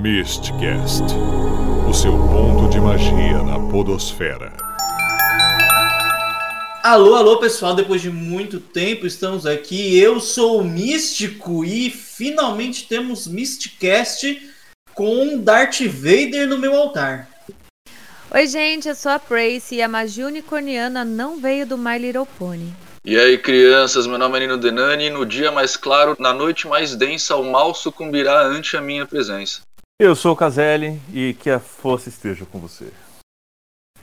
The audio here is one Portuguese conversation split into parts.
Mistcast o seu ponto de magia na Podosfera. Alô, alô pessoal, depois de muito tempo estamos aqui. Eu sou o Místico e finalmente temos Mistcast com Darth Vader no meu altar. Oi, gente, eu sou a Prace e a magia unicorniana não veio do My Little Pony. E aí, crianças, meu nome é Nino Denani e no dia mais claro, na noite mais densa, o mal sucumbirá ante a minha presença. Eu sou o Caselli e que a força esteja com você.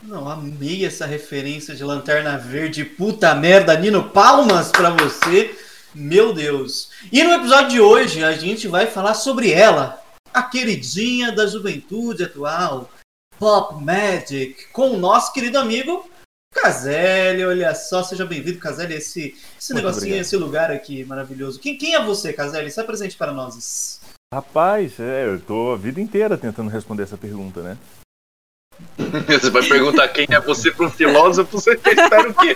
Não, amei essa referência de Lanterna Verde. Puta merda, Nino, palmas pra você. Meu Deus. E no episódio de hoje a gente vai falar sobre ela, a queridinha da juventude atual, Pop Magic, com o nosso querido amigo Caselli. Olha só, seja bem-vindo, Caselli, esse, esse negocinho, obrigado. esse lugar aqui maravilhoso. Quem, quem é você, Caselli? Se apresente para nós. Rapaz, é, eu tô a vida inteira tentando responder essa pergunta, né? Você vai perguntar quem é você para um filósofo, você espera o quê?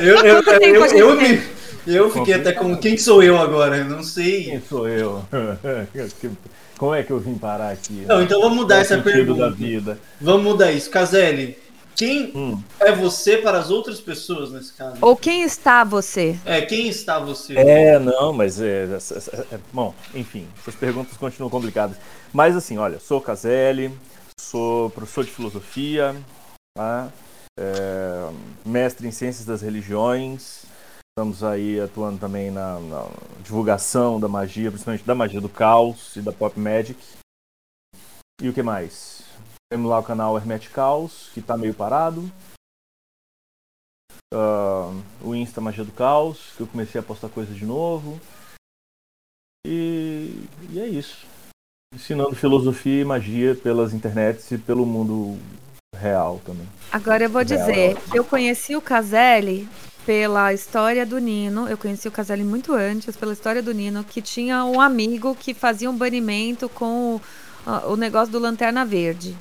eu, eu, eu, eu, me, eu fiquei até com quem sou eu agora? Não sei. Quem sou eu? Como é que eu vim parar aqui? Não, então vamos mudar essa pergunta. Da vida. Vamos mudar isso. Caselli, quem hum. é você para as outras pessoas nesse caso? Ou quem está você? É, quem está você? É, não, mas é, é, é, bom, enfim, essas perguntas continuam complicadas. Mas assim, olha, sou Caselli, sou professor de filosofia, tá? é, mestre em ciências das religiões. Estamos aí atuando também na, na divulgação da magia, principalmente da magia do caos e da pop magic. E o que mais? Temos lá o canal Hermetic Caos, que está meio parado. Uh, o Insta Magia do Caos, que eu comecei a postar coisas de novo. E, e é isso. Ensinando filosofia e magia pelas internets e pelo mundo real também. Agora eu vou dizer, eu conheci o Caselli pela história do Nino. Eu conheci o Caselli muito antes, pela história do Nino, que tinha um amigo que fazia um banimento com o, o negócio do Lanterna Verde.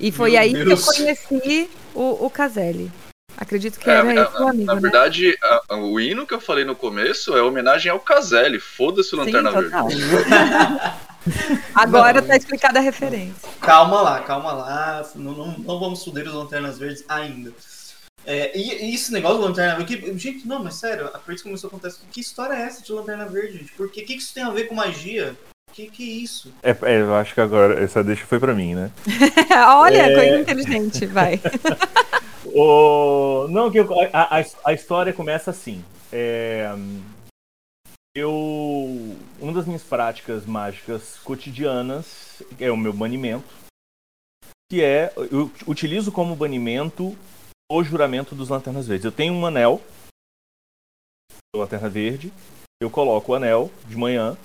E foi Meu aí Deus. que eu conheci o, o Caselli. Acredito que é, era esse o amigo, Na né? verdade, a, o hino que eu falei no começo é homenagem ao Caselli. Foda-se o Lanterna Verde. Agora tá explicada a referência. Calma lá, calma lá. Não, não, não vamos foder os Lanternas Verdes ainda. É, e, e, esse negócio do Lanterna Verde. Gente, não, mas sério, a partir começou a acontecer. Que história é essa de Lanterna Verde, gente? Por que, que isso tem a ver com magia? Que que é isso? É, é, eu acho que agora essa deixa foi para mim, né? Olha, é... coisa inteligente, vai. o... Não, que eu... a, a, a, história começa assim. É... Eu. Uma das minhas práticas mágicas cotidianas é o meu banimento. Que é. Eu utilizo como banimento o juramento dos Lanternas Verdes. Eu tenho um anel. Lanterna Verde. Eu coloco o anel de manhã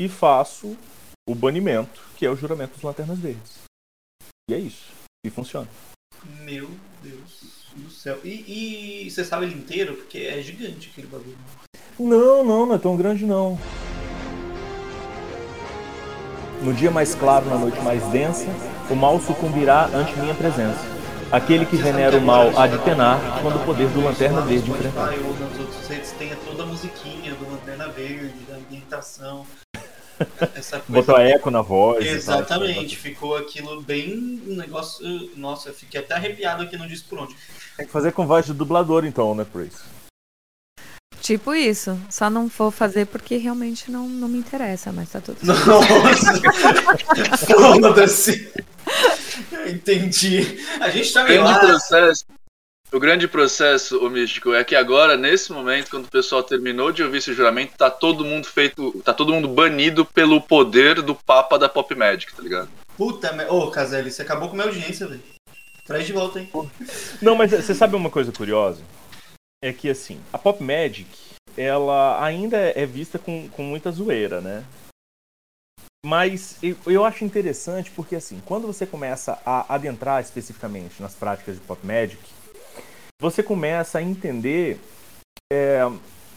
e faço o banimento, que é o juramento dos Lanternas Verdes. E é isso. E funciona. Meu Deus do céu. E, e você sabe ele inteiro? Porque é gigante aquele bagulho. Não, não, não é tão grande não. No dia mais claro, na noite mais densa, o mal sucumbirá ante minha presença. Aquele que venera o mal há de penar quando o poder do Lanterna Verde enfrentar. Nas outras redes tem toda a musiquinha do Lanterna Verde, da ambientação. Botou eco na voz. Exatamente, ficou aquilo bem um negócio. Nossa, eu fiquei até arrepiado aqui no disco por onde. Tem que fazer com voz de dublador então, né, Pris? Tipo isso. Só não vou fazer porque realmente não, não me interessa, mas tá tudo certo. Nossa! Foda-se! Entendi. A gente tá meio. processo. O grande processo, o místico, é que agora, nesse momento, quando o pessoal terminou de ouvir esse juramento, tá todo mundo feito. tá todo mundo banido pelo poder do Papa da Pop Magic, tá ligado? Puta merda. Ô, Caselli, você acabou com a minha audiência, velho. Traz de volta, hein? Não, mas você sabe uma coisa curiosa? É que assim, a Pop Magic, ela ainda é vista com, com muita zoeira, né? Mas eu, eu acho interessante porque assim, quando você começa a adentrar especificamente nas práticas de Pop Magic, você começa a entender é,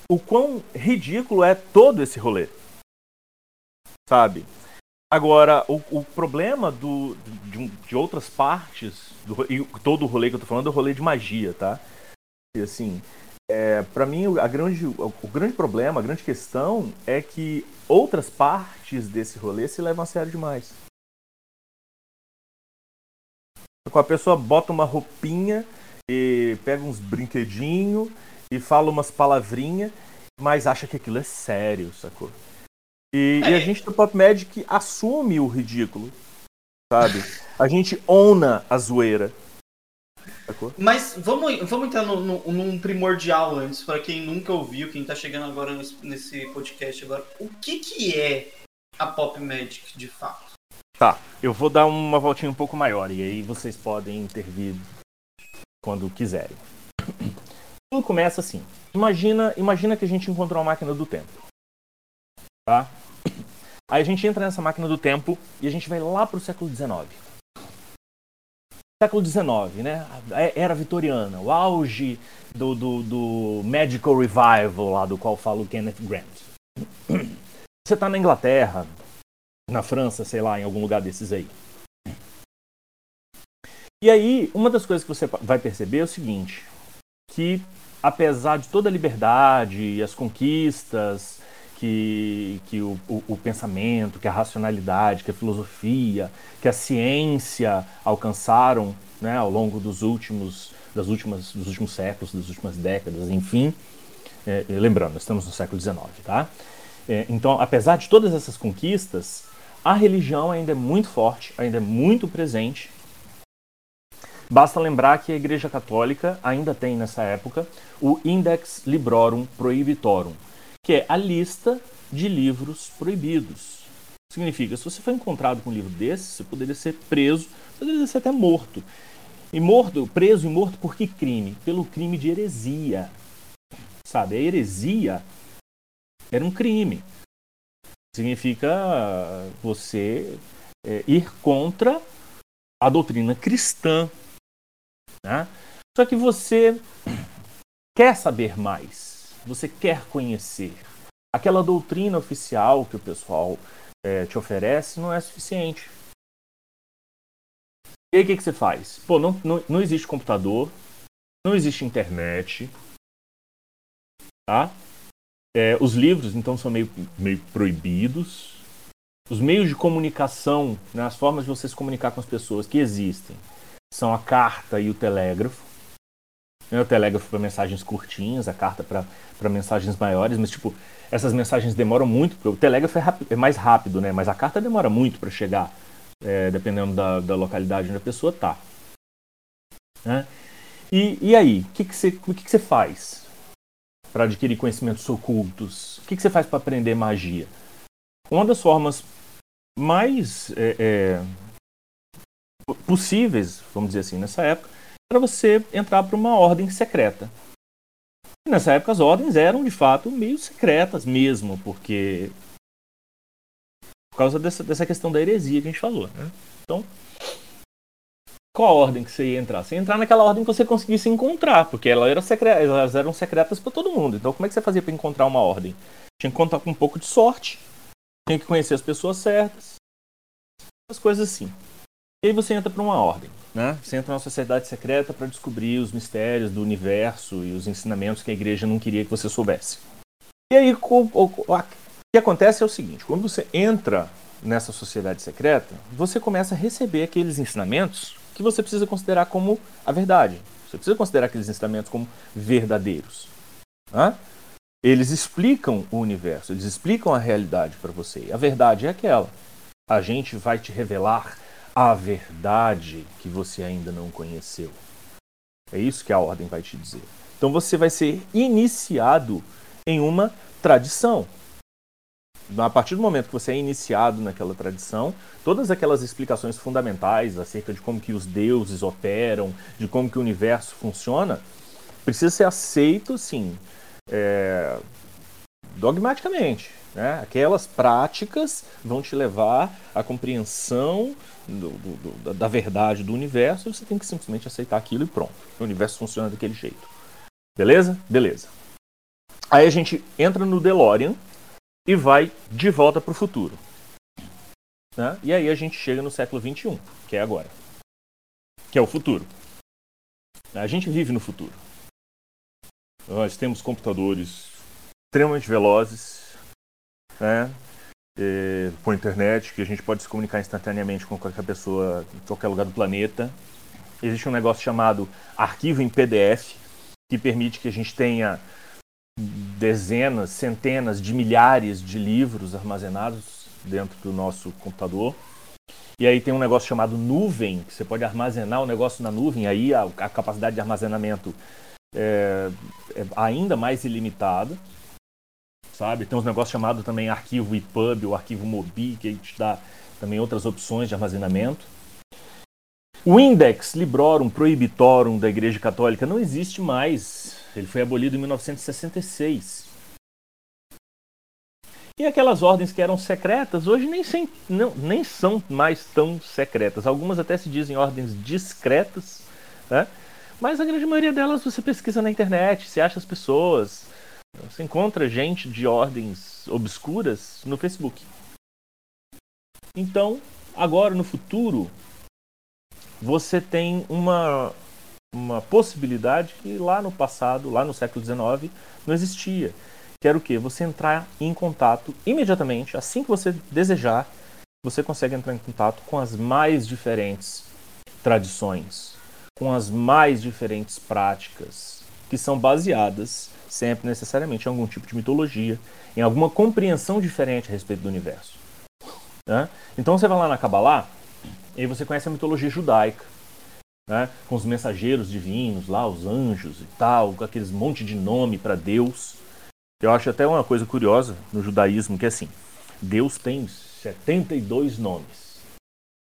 o quão ridículo é todo esse rolê. Sabe? Agora, o, o problema do, de, de, outras partes, do, e todo o rolê que eu tô falando é o rolê de magia, tá? E assim, é, para mim, a grande, o grande problema, a grande questão é que outras partes desse rolê se levam a sério demais. Com a pessoa bota uma roupinha e pega uns brinquedinhos e fala umas palavrinhas, mas acha que aquilo é sério, sacou? E, é. e a gente do Pop Magic assume o ridículo, sabe? A gente ona a zoeira. Sacou? Mas vamos, vamos entrar no, no, num primordial antes, para quem nunca ouviu, quem tá chegando agora nesse, nesse podcast agora. O que que é a Pop Magic de fato? Tá, eu vou dar uma voltinha um pouco maior e aí vocês podem intervir quando quiserem. Tudo começa assim. Imagina, imagina que a gente encontrou uma máquina do tempo. Tá? Aí a gente entra nessa máquina do tempo e a gente vai lá pro século XIX. Século XIX, né? Era vitoriana, o auge do, do, do Magical Revival, lá do qual fala o Kenneth Grant. Você tá na Inglaterra, na França, sei lá, em algum lugar desses aí. E aí, uma das coisas que você vai perceber é o seguinte: que apesar de toda a liberdade e as conquistas que, que o, o, o, pensamento, que a racionalidade, que a filosofia, que a ciência alcançaram né, ao longo dos últimos, das últimas, dos últimos séculos, das últimas décadas, enfim. É, lembrando, estamos no século XIX, tá? É, então, apesar de todas essas conquistas, a religião ainda é muito forte, ainda é muito presente. Basta lembrar que a Igreja Católica ainda tem nessa época o Index Librorum Prohibitorum, que é a lista de livros proibidos. Significa, se você for encontrado com um livro desse, você poderia ser preso, poderia ser até morto. E morto, preso e morto por que crime? Pelo crime de heresia. Sabe, a heresia era um crime. Significa você é, ir contra a doutrina cristã. Né? Só que você quer saber mais você quer conhecer. Aquela doutrina oficial que o pessoal é, te oferece não é suficiente. E aí o que, que você faz? Pô, não, não, não existe computador, não existe internet, tá? É, os livros, então, são meio, meio proibidos. Os meios de comunicação, né, as formas de você se comunicar com as pessoas que existem, são a carta e o telégrafo. Né, o telégrafo para mensagens curtinhas, a carta para mensagens maiores, mas tipo, essas mensagens demoram muito, o telégrafo é, é mais rápido, né? Mas a carta demora muito para chegar, é, dependendo da, da, localidade onde a pessoa tá. Né? E, e aí, o que, que, você, que, que você faz para adquirir conhecimentos ocultos? O que, que você faz para aprender magia? Uma das formas mais é, é, possíveis, vamos dizer assim, nessa época, para você entrar para uma ordem secreta. E nessa época as ordens eram de fato meio secretas mesmo, porque por causa dessa, dessa questão da heresia que a gente falou. Né? Então, qual a ordem que você ia entrar? Você ia entrar naquela ordem que você conseguisse encontrar, porque elas eram, secretas, elas eram secretas para todo mundo. Então, como é que você fazia para encontrar uma ordem? Tinha que contar com um pouco de sorte, tinha que conhecer as pessoas certas, as coisas assim. E aí você entra para uma ordem. Né? Você entra numa sociedade secreta para descobrir os mistérios do universo e os ensinamentos que a igreja não queria que você soubesse. E aí o, o, o que acontece é o seguinte: quando você entra nessa sociedade secreta, você começa a receber aqueles ensinamentos que você precisa considerar como a verdade. Você precisa considerar aqueles ensinamentos como verdadeiros. Né? Eles explicam o universo, eles explicam a realidade para você. A verdade é aquela. A gente vai te revelar a verdade que você ainda não conheceu. É isso que a ordem vai te dizer. Então você vai ser iniciado em uma tradição. A partir do momento que você é iniciado naquela tradição, todas aquelas explicações fundamentais acerca de como que os deuses operam, de como que o universo funciona, precisa ser aceito, sim, é, dogmaticamente. Né? Aquelas práticas vão te levar à compreensão do, do, da verdade do universo, você tem que simplesmente aceitar aquilo e pronto. O universo funciona daquele jeito. Beleza? Beleza. Aí a gente entra no DeLorean e vai de volta para o futuro. Né? E aí a gente chega no século 21, que é agora. Que é o futuro. A gente vive no futuro. Nós temos computadores extremamente velozes, né? E, por internet, que a gente pode se comunicar instantaneamente com qualquer pessoa em qualquer lugar do planeta. Existe um negócio chamado arquivo em PDF, que permite que a gente tenha dezenas, centenas de milhares de livros armazenados dentro do nosso computador. E aí tem um negócio chamado nuvem, que você pode armazenar o negócio na nuvem, aí a, a capacidade de armazenamento é, é, ainda mais ilimitada. Sabe? Tem uns negócios chamados também arquivo EPUB ou arquivo MOBI, que te dá também outras opções de armazenamento. O Index Librorum Prohibitorum da Igreja Católica não existe mais. Ele foi abolido em 1966. E aquelas ordens que eram secretas, hoje nem, sem, não, nem são mais tão secretas. Algumas até se dizem ordens discretas, né? mas a grande maioria delas você pesquisa na internet, você acha as pessoas, você encontra gente de ordens obscuras no Facebook. Então, agora no futuro, você tem uma, uma possibilidade que lá no passado, lá no século XIX, não existia que era o que? Você entrar em contato imediatamente, assim que você desejar, você consegue entrar em contato com as mais diferentes tradições, com as mais diferentes práticas, que são baseadas sempre necessariamente em algum tipo de mitologia, em alguma compreensão diferente a respeito do universo. Né? Então você vai lá na Kabbalah e você conhece a mitologia judaica, né? com os mensageiros divinos lá, os anjos e tal, com aqueles monte de nome para Deus. Eu acho até uma coisa curiosa no judaísmo que é assim: Deus tem 72 nomes,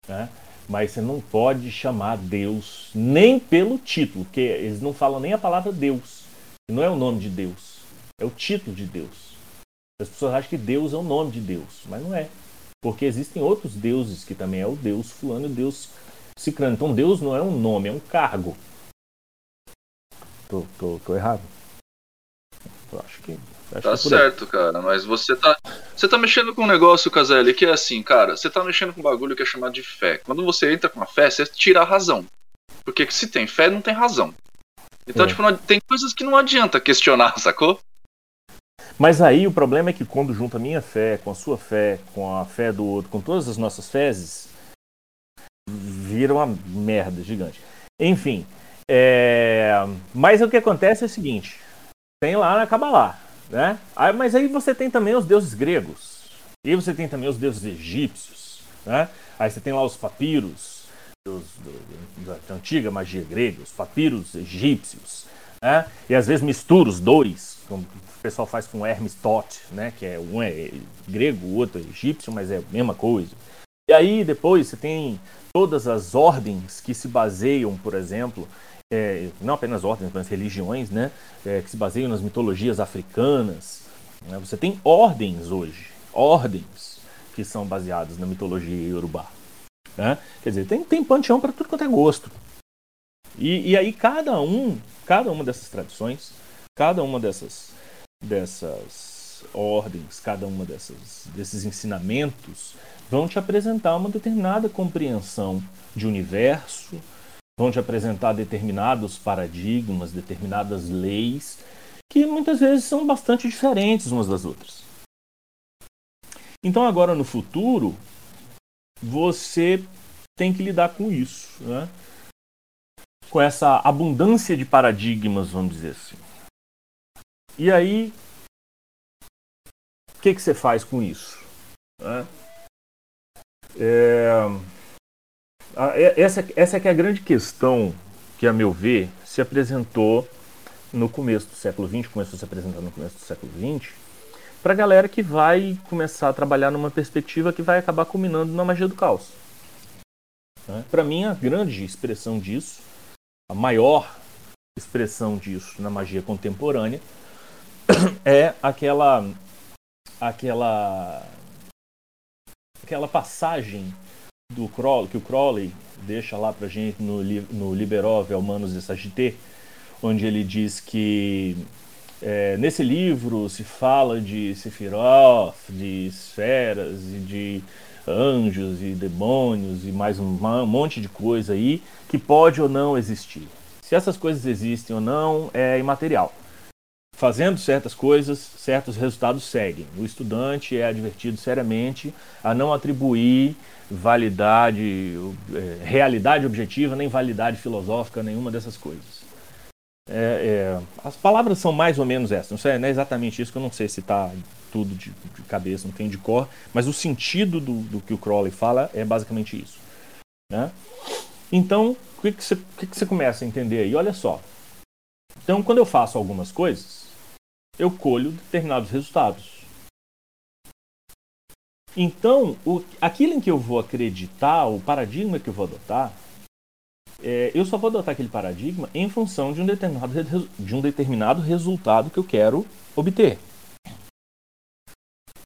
né? mas você não pode chamar Deus nem pelo título, porque eles não falam nem a palavra Deus, não é o nome de Deus, é o título de Deus. As pessoas acham que Deus é o nome de Deus, mas não é. Porque existem outros deuses que também é o Deus fulano e o Deus ciclano. Então Deus não é um nome, é um cargo. Tô, tô, tô errado? Eu acho que Acho tá que certo, cara, mas você tá. Você tá mexendo com um negócio, Caselli, que é assim, cara, você tá mexendo com um bagulho que é chamado de fé. Quando você entra com a fé, você tira a razão. Porque se tem fé, não tem razão. Então, é. tipo, não, tem coisas que não adianta questionar, sacou? Mas aí o problema é que quando junta a minha fé com a sua fé, com a fé do outro, com todas as nossas fezes, vira uma merda gigante. Enfim, é... mas o que acontece é o seguinte: tem lá na Kabbalah, né? Aí, mas aí você tem também os deuses gregos. E você tem também os deuses egípcios. Né? Aí você tem lá os papiros, dos, do, da antiga magia grega, os papiros egípcios. Né? E às vezes mistura os dois, como o pessoal faz com Hermes Tot, né? que é um é grego, o outro é egípcio, mas é a mesma coisa. E aí depois você tem todas as ordens que se baseiam, por exemplo, é, não apenas ordens, mas religiões, né, é, que se baseiam nas mitologias africanas. Né? Você tem ordens hoje, ordens que são baseadas na mitologia iorubá. Né? Quer dizer, tem, tem panteão para tudo quanto é gosto. E, e aí cada um, cada uma dessas tradições, cada uma dessas, dessas ordens, cada uma dessas, desses ensinamentos vão te apresentar uma determinada compreensão de universo, vão te apresentar determinados paradigmas, determinadas leis, que muitas vezes são bastante diferentes umas das outras. Então, agora no futuro, você tem que lidar com isso, né? com essa abundância de paradigmas, vamos dizer assim. E aí, o que, que você faz com isso? Né? É essa, essa é é a grande questão que, a meu ver, se apresentou no começo do século XX, começou a se apresentar no começo do século XX, para a galera que vai começar a trabalhar numa perspectiva que vai acabar culminando na magia do caos. Né? Para mim, a grande expressão disso, a maior expressão disso na magia contemporânea, é aquela aquela aquela passagem do Crowley, que o Crowley deixa lá pra gente no, no Liberov, Humanos de Sagité, onde ele diz que é, nesse livro se fala de Sephiroth, de esferas e de anjos e demônios e mais um, monte de coisa aí que pode ou não existir. Se essas coisas existem ou não é imaterial. fazendo certas coisas, certos resultados seguem. O estudante é advertido seriamente a não atribuir validade, é, realidade objetiva, nem validade filosófica, nenhuma dessas coisas. É, é, as palavras são mais ou menos essas, não, sei, não é exatamente isso que eu não sei se está tudo de, de, cabeça, não tem de cor, mas o sentido do, do, que o Crowley fala é basicamente isso. Né? Então, o que, você, que, que começa a entender aí? Olha só. Então, quando eu faço algumas coisas, eu colho determinados resultados. Então, o, aquilo em que eu vou acreditar, o paradigma que eu vou adotar, é, eu só vou adotar aquele paradigma em função de um, determinado, de um determinado resultado que eu quero obter.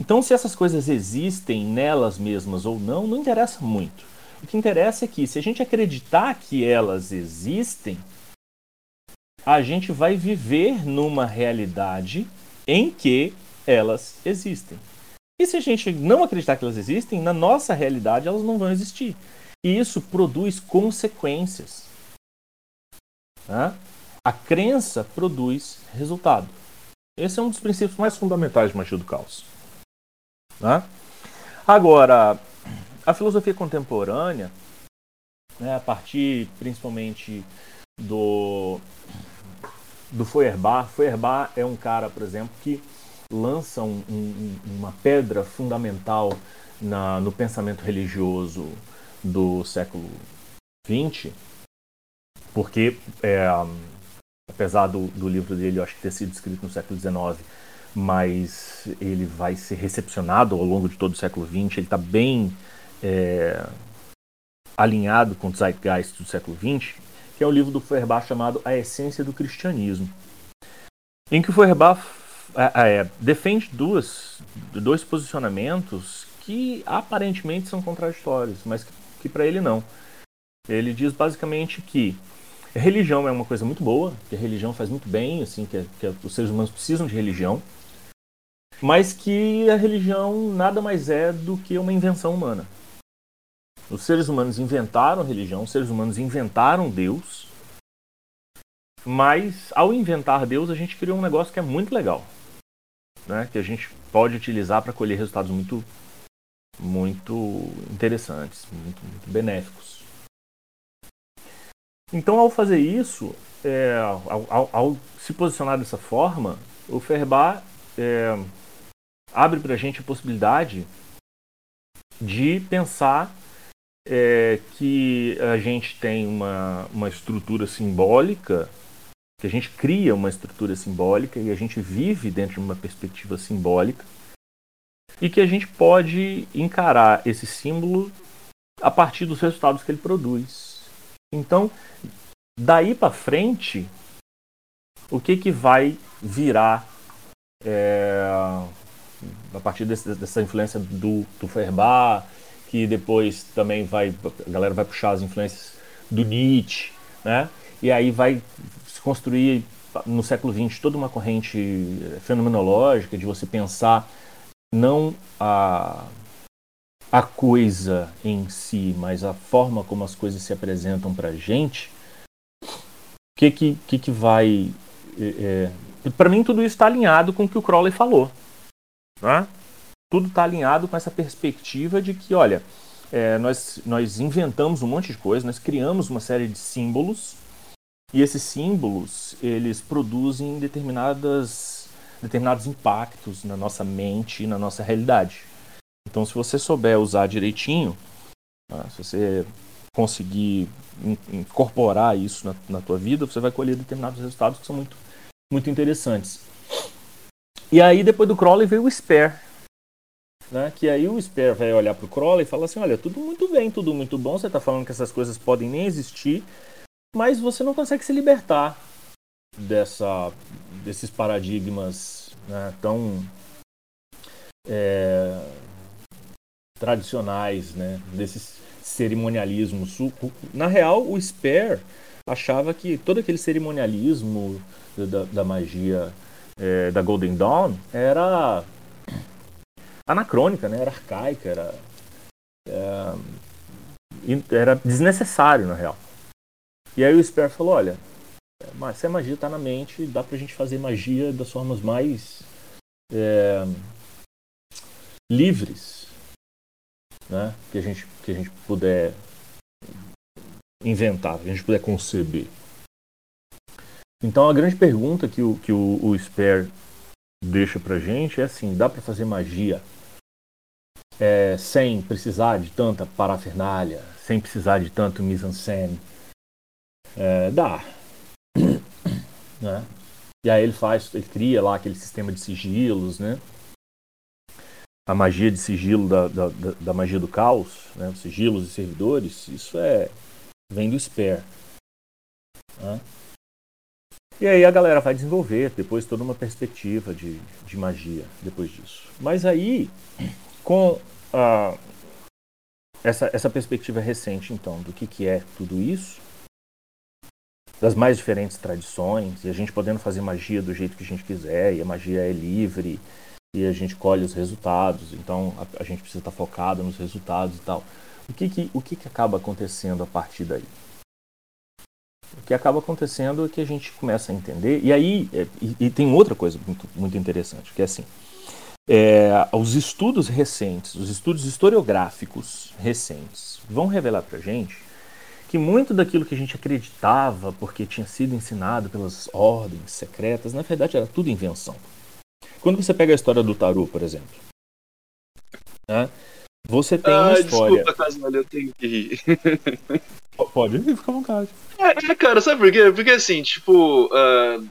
Então, se essas coisas existem nelas mesmas ou não, não interessa muito. O que interessa é que, se a gente acreditar que elas existem, a gente vai viver numa realidade em que elas existem. E se a gente não acreditar que elas existem, na nossa realidade elas não vão existir. E isso produz consequências. Né? A crença produz resultado. Esse é um dos princípios mais fundamentais de magia do caos. Né? Agora, a filosofia contemporânea, né, a partir principalmente do do Feuerbach. Feuerbach é um cara, por exemplo, que lança um, um, uma pedra fundamental na, no pensamento religioso do século XX, porque, é, apesar do, do, livro dele, eu acho que ter sido escrito no século XIX, mas ele vai ser recepcionado ao longo de todo o século XX, ele está bem é, alinhado com o zeitgeist do século XX, que é o livro do Feuerbach chamado A Essência do Cristianismo, em que o Feuerbach é, é, defende duas, dois posicionamentos que aparentemente são contraditórios, mas que, que para ele não. Ele diz basicamente que a religião é uma coisa muito boa, que a religião faz muito bem, assim, que, que os seres humanos precisam de religião, mas que a religião nada mais é do que uma invenção humana. Os seres humanos inventaram a religião, os seres humanos inventaram Deus, mas ao inventar Deus a gente criou um negócio que é muito legal, né? que a gente pode utilizar para colher resultados muito, muito interessantes, muito, muito benéficos. Então, ao fazer isso, é, ao, ao, ao, se posicionar dessa forma, o Ferbar é, abre para a gente a possibilidade de pensar é que a gente tem uma, uma estrutura simbólica, que a gente cria uma estrutura simbólica e a gente vive dentro de uma perspectiva simbólica, e que a gente pode encarar esse símbolo a partir dos resultados que ele produz. Então, daí para frente, o que, que vai virar é, a partir desse, dessa influência do, do Feuerbach, que depois também vai a galera vai puxar as influências do Nietzsche, né? E aí vai se construir no século XX toda uma corrente fenomenológica de você pensar não a a coisa em si, mas a forma como as coisas se apresentam para gente. O que que, que, que vai é, é para mim tudo isso está alinhado com o que o Crowley falou, né? tudo está alinhado com essa perspectiva de que, olha, é, nós, nós inventamos um monte de coisa, nós criamos uma série de símbolos e esses símbolos eles produzem determinadas, determinados impactos na nossa mente e na nossa realidade. Então, se você souber usar direitinho, tá, se você conseguir incorporar isso na, na tua vida, você vai colher determinados resultados que são muito, muito interessantes. E aí, depois do Crowley, veio o Spare, né? Que aí o Sper vai olhar para o Crowley e fala assim: olha, tudo muito bem, tudo muito bom, você está falando que essas coisas podem nem existir, mas você não consegue se libertar dessa, desses paradigmas né, tão é, tradicionais, né, desses cerimonialismos. Na real, o Sper achava que todo aquele cerimonialismo da, da magia é, da Golden Dawn era anacrônica, né? Era arcaica, era, é, era desnecessário, na real. E aí o Sper falou, olha, Mas se a magia está na mente, dá pra gente fazer magia das formas mais é, livres né? que, a gente, que a gente puder inventar, que a gente puder conceber. Então a grande pergunta que o, que o, o Spare deixa pra gente é assim, dá para fazer magia é, sem precisar de tanta parafernália, sem precisar de tanto mise-en-scène? É, dá. Né? E aí ele faz, ele cria lá aquele sistema de sigilos, né? A magia de sigilo da, da, da magia do caos, né? Os sigilos e servidores, isso é vem do Spare. Né? E aí a galera vai desenvolver depois toda uma perspectiva de, de magia depois disso. Mas aí, com a, essa, essa perspectiva recente, então, do que, que é tudo isso, das mais diferentes tradições, e a gente podendo fazer magia do jeito que a gente quiser, e a magia é livre, e a gente colhe os resultados, então a, a gente precisa estar focado nos resultados e tal. O que, que, o que, que acaba acontecendo a partir daí? O que acaba acontecendo é que a gente começa a entender, e aí, é, e, e tem outra coisa muito, muito interessante, que é assim, é, os estudos recentes, os estudos historiográficos recentes, vão revelar para gente que muito daquilo que a gente acreditava porque tinha sido ensinado pelas ordens secretas, na verdade era tudo invenção. Quando você pega a história do Taru, por exemplo, né, você tem ah, uma história. Desculpa, Casalho, eu tenho que rir. Pode rir, fica à vontade. É, cara, sabe por quê? Porque assim, tipo, uh,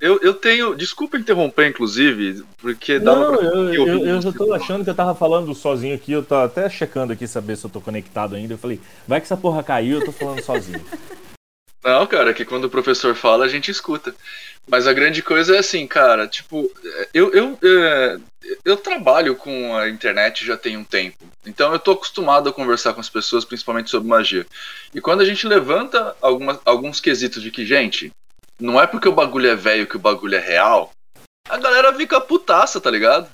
eu, eu tenho. Desculpa interromper, inclusive, porque dá Não, eu, eu, eu já tô achando que eu tava falando sozinho aqui, eu tô até checando aqui saber se eu tô conectado ainda. Eu falei, vai que essa porra caiu, eu tô falando sozinho. Não, cara, que quando o professor fala, a gente escuta. Mas a grande coisa é assim, cara, tipo, eu, eu, eu, é, eu trabalho com a internet já tem um tempo. Então eu tô acostumado a conversar com as pessoas, principalmente sobre magia. E quando a gente levanta alguma, alguns quesitos de que, gente, não é porque o bagulho é velho que o bagulho é real, a galera fica putaça, tá ligado?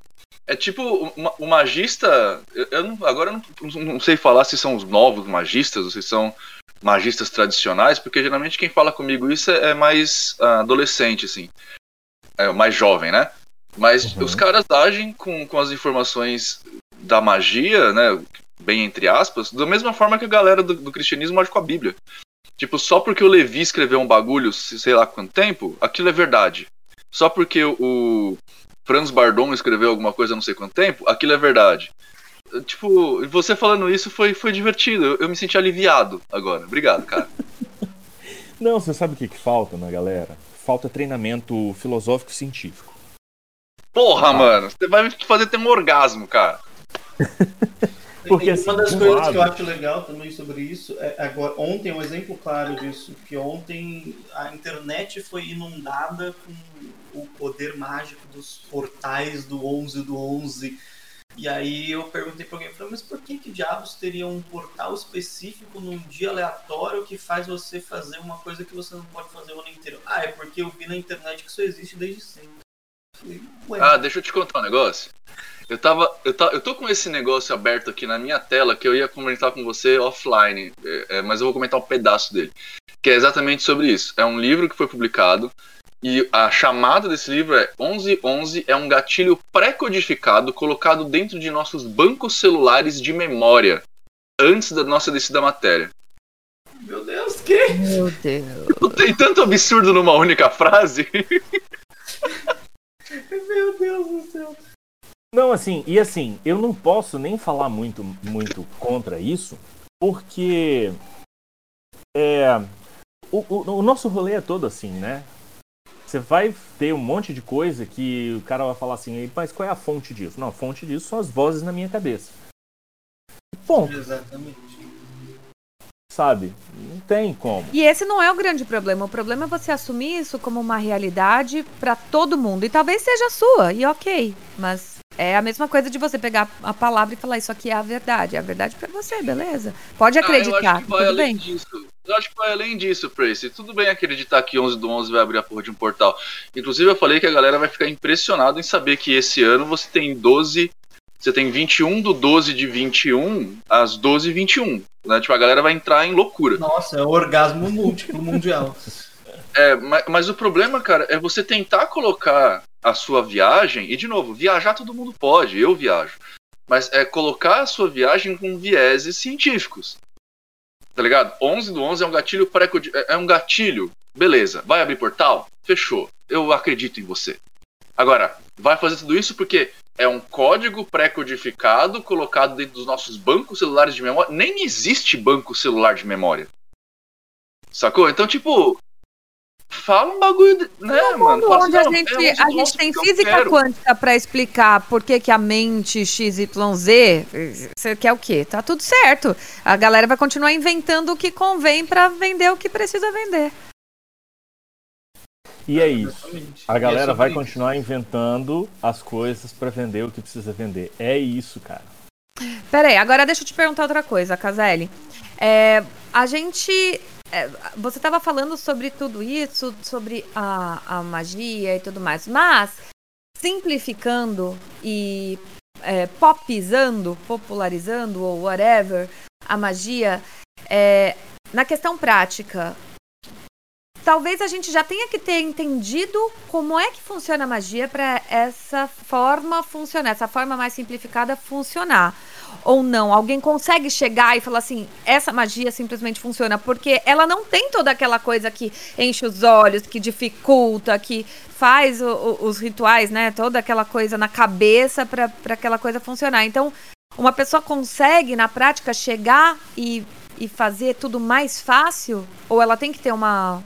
É tipo, o, o magista. Eu, eu não, agora eu não, não, sei falar se são os novos magistas ou se são magistas tradicionais, porque geralmente quem fala comigo isso é, é mais uh, adolescente, assim. É mais jovem, né? Mas uhum. os caras agem com, com as informações da magia, né? Bem entre aspas, da mesma forma que a galera do, do cristianismo age com a Bíblia. Tipo, só porque o Levi escreveu um bagulho, sei lá quanto tempo, aquilo é verdade. Só porque o Franz Bardon escreveu alguma coisa não sei quanto tempo, aquilo é verdade. Tipo, você falando isso foi, foi divertido. Eu, eu me senti aliviado agora. Obrigado, cara. não, você sabe o que, que falta na galera? Falta treinamento filosófico científico. Porra, ah. mano, você vai fazer ter um orgasmo, cara. Porque assim, uma das coisas lado... que eu acho legal também sobre isso é agora ontem um exemplo claro disso que ontem a internet foi inundada com o poder mágico dos portais do 11 do 11 e aí eu perguntei para alguém, falei, mas por que que diabos teria um portal específico num dia aleatório que faz você fazer uma coisa que você não pode fazer o ano inteiro? Ah, é porque eu vi na internet que isso existe desde sempre. Falei, ah, deixa eu te contar um negócio. Eu tava, eu, tá, eu tô com esse negócio aberto aqui na minha tela que eu ia comentar com você offline, é, é, mas eu vou comentar um pedaço dele, que é exatamente sobre isso. É um livro que foi publicado e a chamada desse livro é 1111 é um gatilho pré-codificado colocado dentro de nossos bancos celulares de memória antes da nossa descida matéria. Meu Deus, que? Meu Deus. Tem tanto absurdo numa única frase. Meu Deus do céu. Não, assim, e assim, eu não posso nem falar muito, muito contra isso, porque é, o, o, o nosso rolê é todo assim, né? Você vai ter um monte de coisa que o cara vai falar assim, mas qual é a fonte disso? Não, a fonte disso são as vozes na minha cabeça. Ponto. Exatamente sabe? Não tem como. E esse não é o grande problema. O problema é você assumir isso como uma realidade para todo mundo. E talvez seja a sua, e ok. Mas é a mesma coisa de você pegar a palavra e falar isso aqui é a verdade. É a verdade para você, beleza? Pode acreditar. Ah, eu acho que vai além bem. disso. Eu acho que vai além disso, Tracy. Tudo bem acreditar que 11 do 11 vai abrir a porra de um portal. Inclusive, eu falei que a galera vai ficar impressionada em saber que esse ano você tem 12 você tem 21 do 12 de 21 às 12 e 21. Né? Tipo, a galera vai entrar em loucura. Nossa, é um orgasmo múltiplo mundial. É, mas, mas o problema, cara, é você tentar colocar a sua viagem, e de novo, viajar todo mundo pode, eu viajo. Mas é colocar a sua viagem com vieses científicos. Tá ligado? 11 do 11 é um gatilho pré é um gatilho. Beleza, vai abrir portal? Fechou. Eu acredito em você. Agora, vai fazer tudo isso porque é um código pré-codificado colocado dentro dos nossos bancos celulares de memória. Nem existe banco celular de memória. Sacou? Então, tipo, fala um bagulho, de, né, no mano? Fala onde assim, a não, gente, é a gente tem física quântica para explicar por que, que a mente XYZ. Você quer o quê? Tá tudo certo. A galera vai continuar inventando o que convém para vender o que precisa vender. E é isso. Exatamente. A é galera vai isso. continuar inventando as coisas pra vender o que precisa vender. É isso, cara. Pera aí, agora deixa eu te perguntar outra coisa, Caselli. É, a gente. é, você estava falando sobre tudo isso, sobre a, a magia e tudo mais, mas simplificando e é, popizando, popularizando ou whatever a magia, é, na questão prática, talvez a gente já tenha que ter entendido como é que funciona a magia para essa forma funcionar, essa forma mais simplificada funcionar. Ou não, alguém consegue chegar e falar assim: essa magia simplesmente funciona, porque ela não tem toda aquela coisa que enche os olhos, que dificulta, que faz o- o- os rituais, né? Toda aquela coisa na cabeça para aquela coisa funcionar. Então, uma pessoa consegue, na prática, chegar e, e fazer tudo mais fácil? Ou ela tem que ter uma,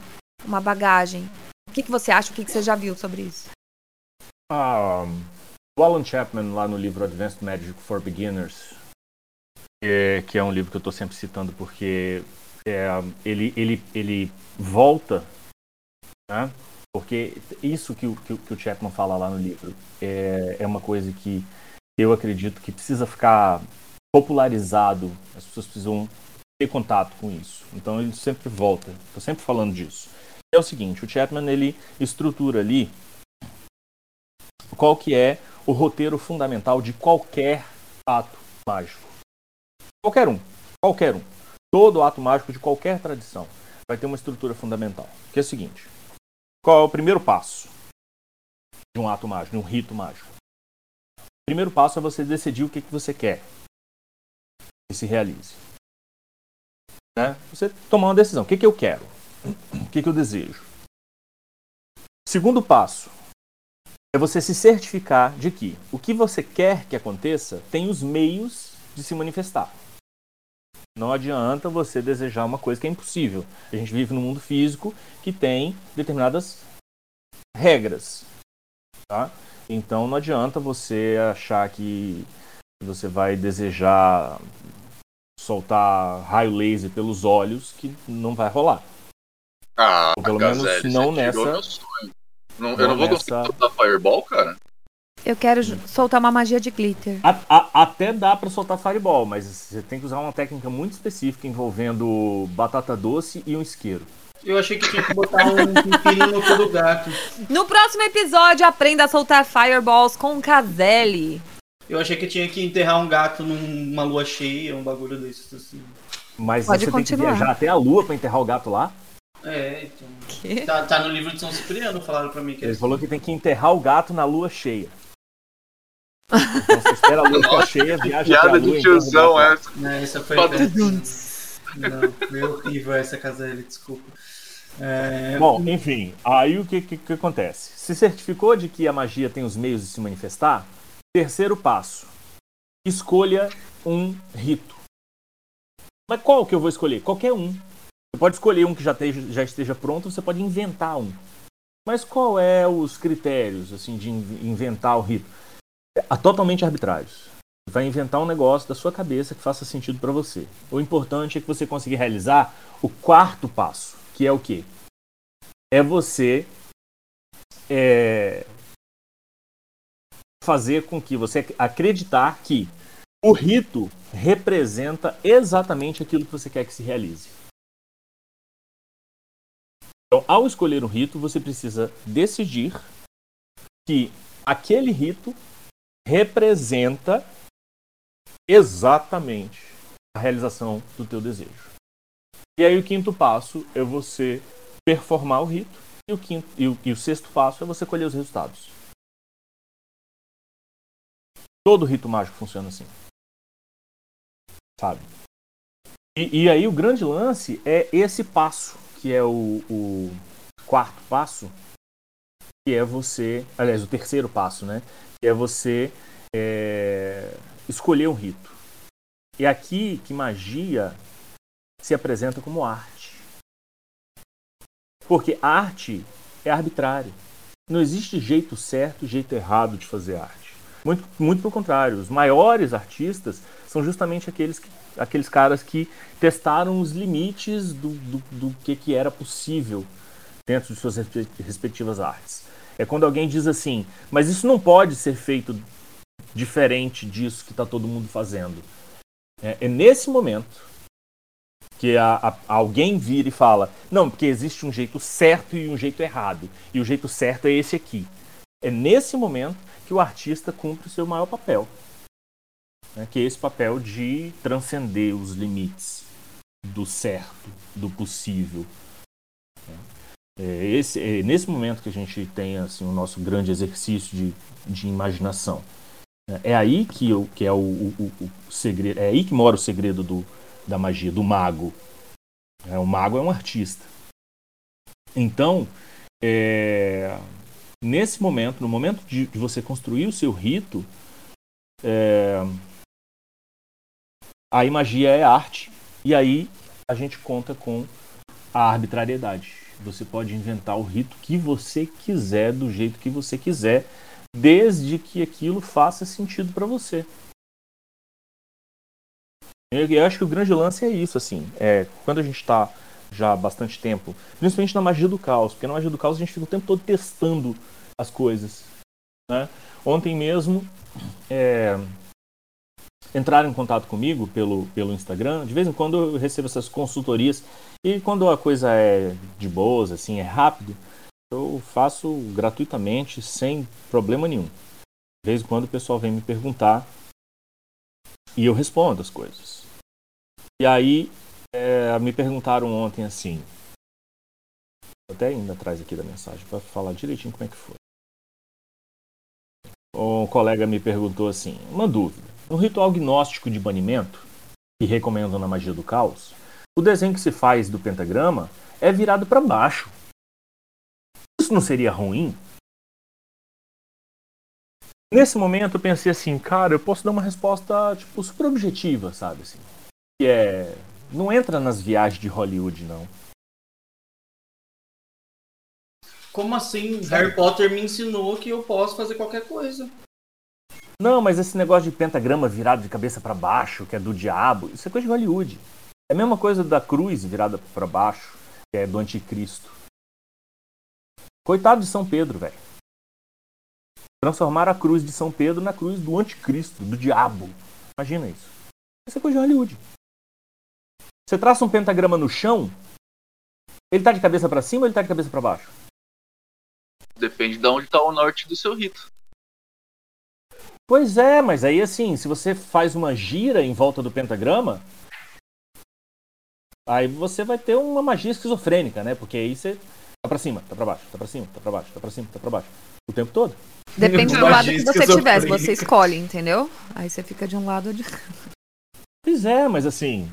uma bagagem? O que, que você acha? O que, que você já viu sobre isso? Ah, o Alan Chapman, lá no livro Advanced Magic for Beginners, é, que é um livro que eu estou sempre citando porque é, ele, ele, ele volta, né? porque isso que o, que, o- que o Chapman fala lá no livro é, é uma coisa que eu acredito que precisa ficar popularizado, as pessoas precisam ter contato com isso. Então ele sempre volta, estou sempre falando disso. É o seguinte, o Chapman ele estrutura ali qual que é o roteiro fundamental de qualquer ato mágico. Qualquer um. Qualquer um. Todo ato mágico de qualquer tradição vai ter uma estrutura fundamental. Que é o seguinte. Qual é o primeiro passo de um ato mágico, de um rito mágico? O primeiro passo é você decidir o que, que você quer que se realize. Né? Você tomar uma decisão. O que, que eu quero? O que, que eu desejo? Segundo passo é você se certificar de que o que você quer que aconteça tem os meios de se manifestar. Não adianta você desejar uma coisa que é impossível. A gente vive num mundo físico que tem determinadas regras. Tá? Então não adianta você achar que você vai desejar soltar raio laser pelos olhos que não vai rolar. Ah, Ou pelo menos Gazelli, não nessa- meu sonho. Não, não eu não vou nessa- conseguir soltar Fireball, cara. Eu quero soltar uma magia de glitter. A- a- até dá pra soltar fireball, mas você tem que usar uma técnica muito específica envolvendo batata doce e um isqueiro. Eu achei que tinha que botar um pepino no cu do gato. No próximo episódio, aprenda a soltar fireballs com Caselli. Eu achei que tinha que enterrar um gato numa lua cheia, um bagulho desses assim. Mas Pode você continuar. tem que viajar até a lua pra enterrar o gato lá. É, então. Que? Tá, tá no livro de São Cipriano, falaram pra mim que é Ele assim. falou que tem que enterrar o gato na lua cheia. Então você espera a lua ficar cheia, viaja Piada lua de e enterra o tiozão essa. Né, essa foi Não, foi horrível essa Caselli, desculpa. É, Bom, enfim, aí o que, que, que acontece? Se certificou de que a magia tem os meios de se manifestar? Terceiro passo: escolha um rito. Mas qual que eu vou escolher? Qualquer um. Você pode escolher um que já esteja, já esteja pronto, você pode inventar um. Mas qual é os critérios assim de in- inventar o rito? É totalmente arbitrários. Vai inventar um negócio da sua cabeça que faça sentido para você. O importante é que você consiga realizar o quarto passo, que é o quê? É você é, fazer com que você acreditar que o rito representa exatamente aquilo que você quer que se realize. Então, ao escolher um rito, você precisa decidir que aquele rito representa exatamente a realização do teu desejo. E aí o quinto passo é você performar o rito. E o, quinto, e o, e o sexto passo é você colher os resultados. Todo rito mágico funciona assim. Sabe? E, e aí o grande lance é esse passo, que é o, o quarto passo, que é você. Aliás, o terceiro passo, né? Que é você é, escolher um rito. E aqui que magia se apresenta como arte. Porque arte é arbitrária. Não existe jeito certo e jeito errado de fazer arte. Muito, muito pelo contrário, os maiores artistas são justamente aqueles, que, aqueles caras que testaram os limites do, do, do que, que era possível dentro de suas respectivas artes. É quando alguém diz assim, mas isso não pode ser feito diferente disso que está todo mundo fazendo. É, é nesse momento que a, a, alguém vira e fala: não, porque existe um jeito certo e um jeito errado, e o jeito certo é esse aqui. É nesse momento que o artista cumpre o seu maior papel, né, que é esse papel de transcender os limites do certo, do possível. É, esse, é nesse momento que a gente tem assim, o nosso grande exercício de, de imaginação. É aí que, eu, que é o, o, o segredo, é aí que mora o segredo do, da magia, do mago. É, o mago é um artista. Então, é, nesse momento, no momento de, de, você construir o seu rito, é, aí magia é arte. E aí a gente conta com a arbitrariedade. Você pode inventar o rito que você quiser, do jeito que você quiser, desde que aquilo faça sentido para você. Eu acho que o grande lance é isso, assim. É, quando a gente está já há bastante tempo, principalmente na magia do caos, porque na magia do caos a gente fica o tempo todo testando as coisas. Né? Ontem mesmo é, entraram em contato comigo pelo, pelo Instagram. De vez em quando eu recebo essas consultorias e quando a coisa é de boas, assim, é rápido, eu faço gratuitamente, sem problema nenhum. De vez em quando o pessoal vem me perguntar e eu respondo as coisas. E aí é, me perguntaram ontem assim, até indo atrás aqui da mensagem para falar direitinho como é que foi. Um colega me perguntou assim, uma dúvida. No ritual gnóstico de banimento, que recomendam na magia do caos, o desenho que se faz do pentagrama é virado para baixo. Isso não seria ruim? Nesse momento eu pensei assim, cara, eu posso dar uma resposta tipo super objetiva, sabe assim. Que é, não entra nas viagens de Hollywood não. Como assim? Harry Potter me ensinou que eu posso fazer qualquer coisa. Não, mas esse negócio de pentagrama virado de cabeça para baixo, que é do diabo, isso é coisa de Hollywood. É a mesma coisa da cruz virada para baixo, que é do anticristo. Coitado de São Pedro, velho. Transformar a cruz de São Pedro na cruz do anticristo, do diabo. Imagina isso. Isso é coisa de Hollywood. Você traça um pentagrama no chão, ele tá de cabeça para cima ou ele tá de cabeça para baixo? Depende de onde tá o norte do seu rito. Pois é, mas aí assim, se você faz uma gira em volta do pentagrama, aí você vai ter uma magia esquizofrênica, né? Porque aí você tá para cima, tá para baixo, tá para cima, tá para baixo, tá para cima, tá para baixo, o tempo todo. Depende do lado que você tiver, se você escolhe, entendeu? Aí você fica de um lado ou de Pois é, mas assim,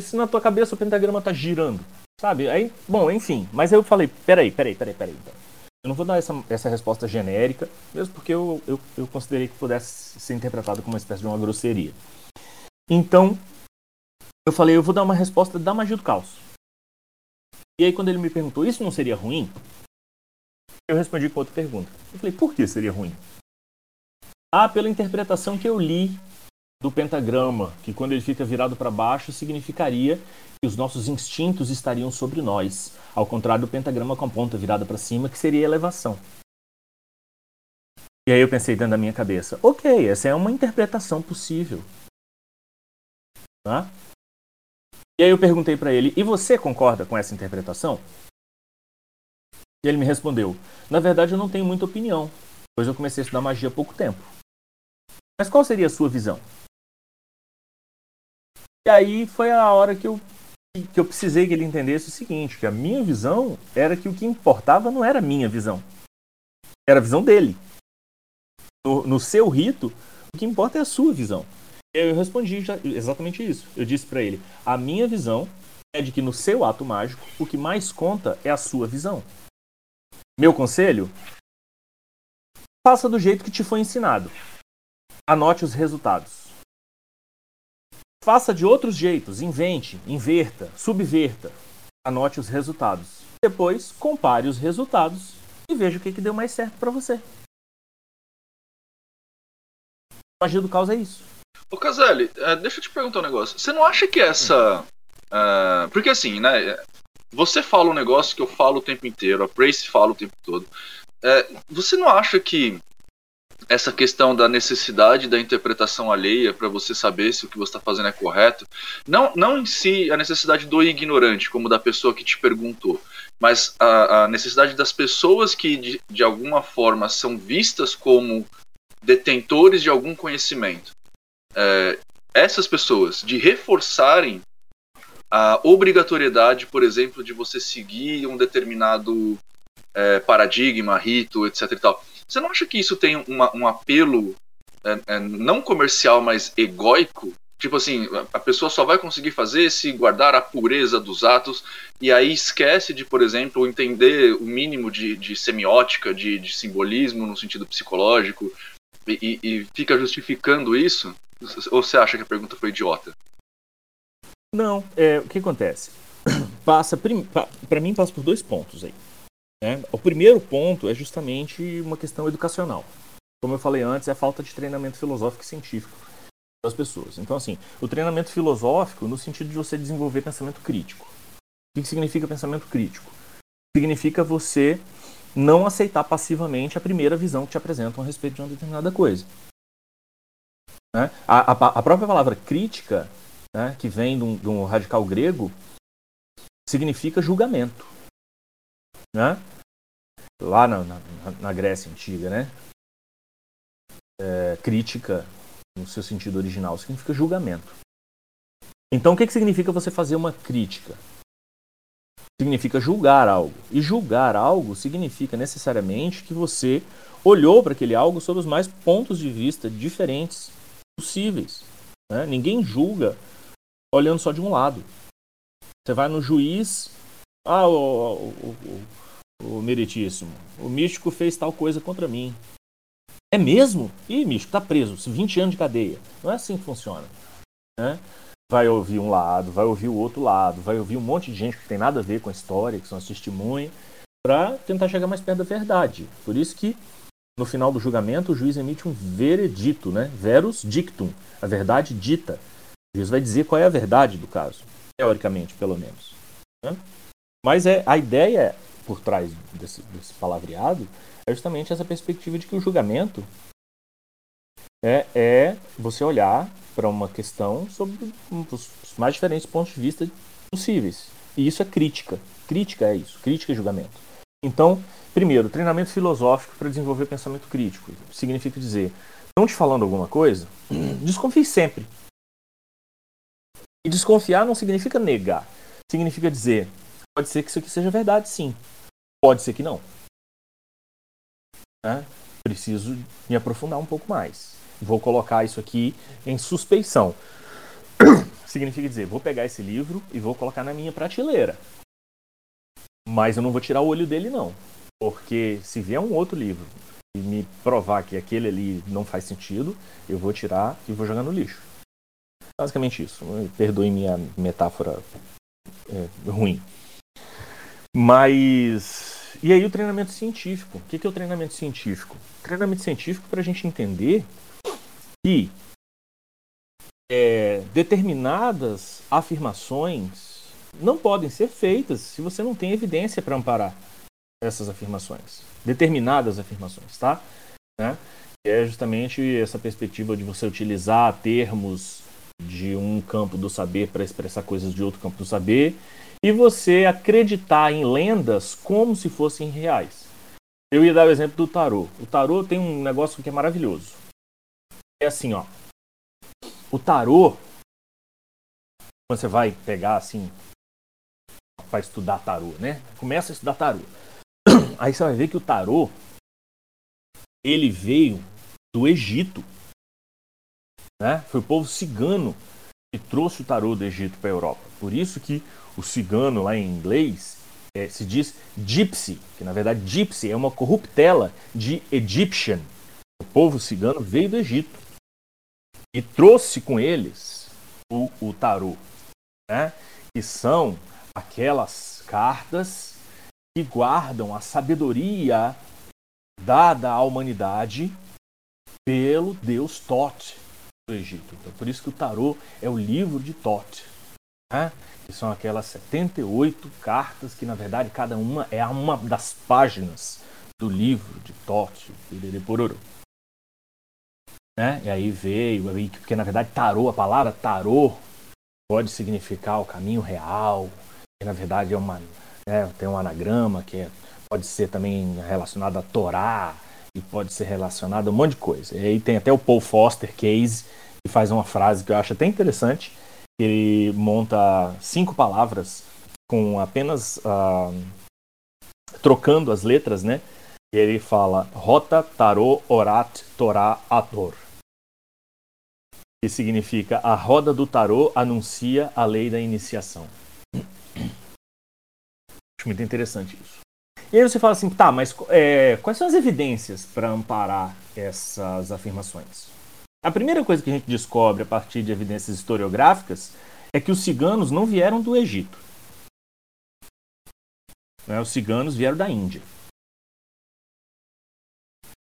se na tua cabeça o pentagrama tá girando? Sabe? Aí, bom, enfim, mas eu falei, peraí, peraí, peraí, peraí. Então. Eu não vou dar essa, essa resposta genérica, mesmo porque eu, eu, eu considerei que pudesse ser interpretado como uma espécie de uma grosseria. Então, eu falei, eu vou dar uma resposta da magia do caos. E aí, quando ele me perguntou, isso não seria ruim? Eu respondi com outra pergunta. Eu falei, por que seria ruim? Ah, pela interpretação que eu li do pentagrama, que quando ele fica virado para baixo significaria que os nossos instintos estariam sobre nós, ao contrário do pentagrama com a ponta virada para cima, que seria elevação. E aí eu pensei dentro da minha cabeça, ok, essa é uma interpretação possível. Tá? E aí eu perguntei para ele, e você concorda com essa interpretação? E ele me respondeu, na verdade eu não tenho muita opinião, pois eu comecei a estudar magia há pouco tempo. Mas qual seria a sua visão? E aí foi a hora que eu que eu precisei que ele entendesse o seguinte, que a minha visão era que o que importava não era a minha visão. Era a visão dele. No, no seu rito, o que importa é a sua visão. Eu respondi exatamente isso. Eu disse para ele: a minha visão é de que no seu ato mágico, o que mais conta é a sua visão. Meu conselho? Faça do jeito que te foi ensinado. Anote os resultados. Faça de outros jeitos, invente, inverta, subverta. Anote os resultados. Depois, compare os resultados e veja o que, que deu mais certo para você. Magia do caos é isso. Ô Caselli, é, deixa eu te perguntar um negócio. Você não acha que essa. Uh, porque assim, né? Você fala um negócio que eu falo o tempo inteiro, a Prace fala o tempo todo. É, você não acha que essa questão da necessidade da interpretação alheia para você saber se o que você está fazendo é correto, não, não em si a necessidade do ignorante, como da pessoa que te perguntou, mas a, a necessidade das pessoas que de, de alguma forma são vistas como detentores de algum conhecimento é, essas pessoas de reforçarem a obrigatoriedade, por exemplo, de você seguir um determinado é, paradigma, rito, etc. E tal. Você não acha que isso tem uma, um apelo é, é, não comercial, mas egóico? Tipo assim, a pessoa só vai conseguir fazer se guardar a pureza dos atos e aí esquece de, por exemplo, entender o mínimo de, de semiótica, de, de simbolismo no sentido psicológico e, e, fica justificando isso? Ou você acha que a pergunta foi idiota? Não, é, o que acontece? Passa, para mim, passa por dois pontos aí. Né? O primeiro ponto é justamente uma questão educacional. Como eu falei antes, é a falta de treinamento filosófico e científico das pessoas. Então, assim, o treinamento filosófico no sentido de você desenvolver pensamento crítico. O que significa pensamento crítico? Significa você não aceitar passivamente a primeira visão que te apresentam a respeito de uma determinada coisa. Né? A, a, a, própria palavra crítica, né, que vem de um, de um, radical grego, significa julgamento. Né? Lá na, na, na Grécia Antiga, né? É, crítica, no seu sentido original, significa julgamento. Então, o que, que significa você fazer uma crítica? significa julgar algo. E julgar algo significa necessariamente que você olhou para aquele algo sob os mais pontos de vista diferentes possíveis. Né? Ninguém julga olhando só de um lado. Você vai no juiz, ah, o, o, o, o meritíssimo, o místico fez tal coisa contra mim. É mesmo? Ih, místico, tá preso, 20 anos de cadeia. Não é assim que funciona. Né? vai ouvir um lado, vai ouvir o outro lado, vai ouvir um monte de gente que tem nada a ver com a história, que são as testemunhas, para tentar chegar mais perto da verdade. Por isso que no final do julgamento o juiz emite um veredito, né? Verus dictum, a verdade dita. O juiz vai dizer qual é a verdade do caso, teoricamente, pelo menos. Né? Mas é a ideia por trás desse, desse palavreado é justamente essa perspectiva de que o julgamento é, é você olhar para uma questão sobre os mais diferentes pontos de vista possíveis. E isso é crítica. Crítica é isso. Crítica é julgamento. Então, primeiro, treinamento filosófico para desenvolver pensamento crítico. Significa dizer, estão te falando alguma coisa? Desconfie sempre. E desconfiar não significa negar. Significa dizer, pode ser que isso aqui seja verdade, sim. Pode ser que não. É? Preciso me aprofundar um pouco mais. Vou colocar isso aqui em suspeição. Significa dizer, vou pegar esse livro e vou colocar na minha prateleira. Mas eu não vou tirar o olho dele, não. Porque se vier um outro livro e me provar que aquele ali não faz sentido, eu vou tirar e vou jogar no lixo. Basicamente isso. Perdoe minha metáfora é, ruim. Mas. E aí o treinamento científico. O que é o treinamento científico? treinamento científico para a gente entender que é, determinadas afirmações não podem ser feitas se você não tem evidência para amparar essas afirmações. Determinadas afirmações, tá? Né? É justamente essa perspectiva de você utilizar termos de um campo do saber para expressar coisas de outro campo do saber e você acreditar em lendas como se fossem reais. Eu ia dar o exemplo do tarô. O tarô tem um negócio que é maravilhoso é assim, ó. O tarô, quando você vai pegar assim para estudar tarô, né? Começa a estudar tarô. Aí você vai ver que o tarô ele veio do Egito. Né? Foi o povo cigano que trouxe o tarô do Egito para a Europa. Por isso que o cigano lá em inglês é, se diz gypsy, que na verdade gypsy é uma corruptela de Egyptian. O povo cigano veio do Egito e trouxe com eles o, o tarô, né? que são aquelas cartas que guardam a sabedoria dada à humanidade pelo deus Thoth do Egito. Então, por isso que o tarô é o livro de Thoth. Né? Que são aquelas 78 cartas que, na verdade, cada uma é uma das páginas do livro de Thoth, de Pororo. Né? E aí veio, porque na verdade tarô, a palavra tarô pode significar o caminho real, que na verdade é uma, né, tem um anagrama que é, pode ser também relacionado a Torá, e pode ser relacionado a um monte de coisa. E aí tem até o Paul Foster Case, que faz uma frase que eu acho até interessante, ele monta cinco palavras com apenas uh, trocando as letras, né? Ele fala Rota, Tarô, Orat, Torá, Ator. Que significa a roda do tarô anuncia a lei da iniciação. Acho muito interessante isso. E aí você fala assim, tá, mas é, quais são as evidências para amparar essas afirmações? A primeira coisa que a gente descobre a partir de evidências historiográficas é que os ciganos não vieram do Egito. Né? Os ciganos vieram da Índia.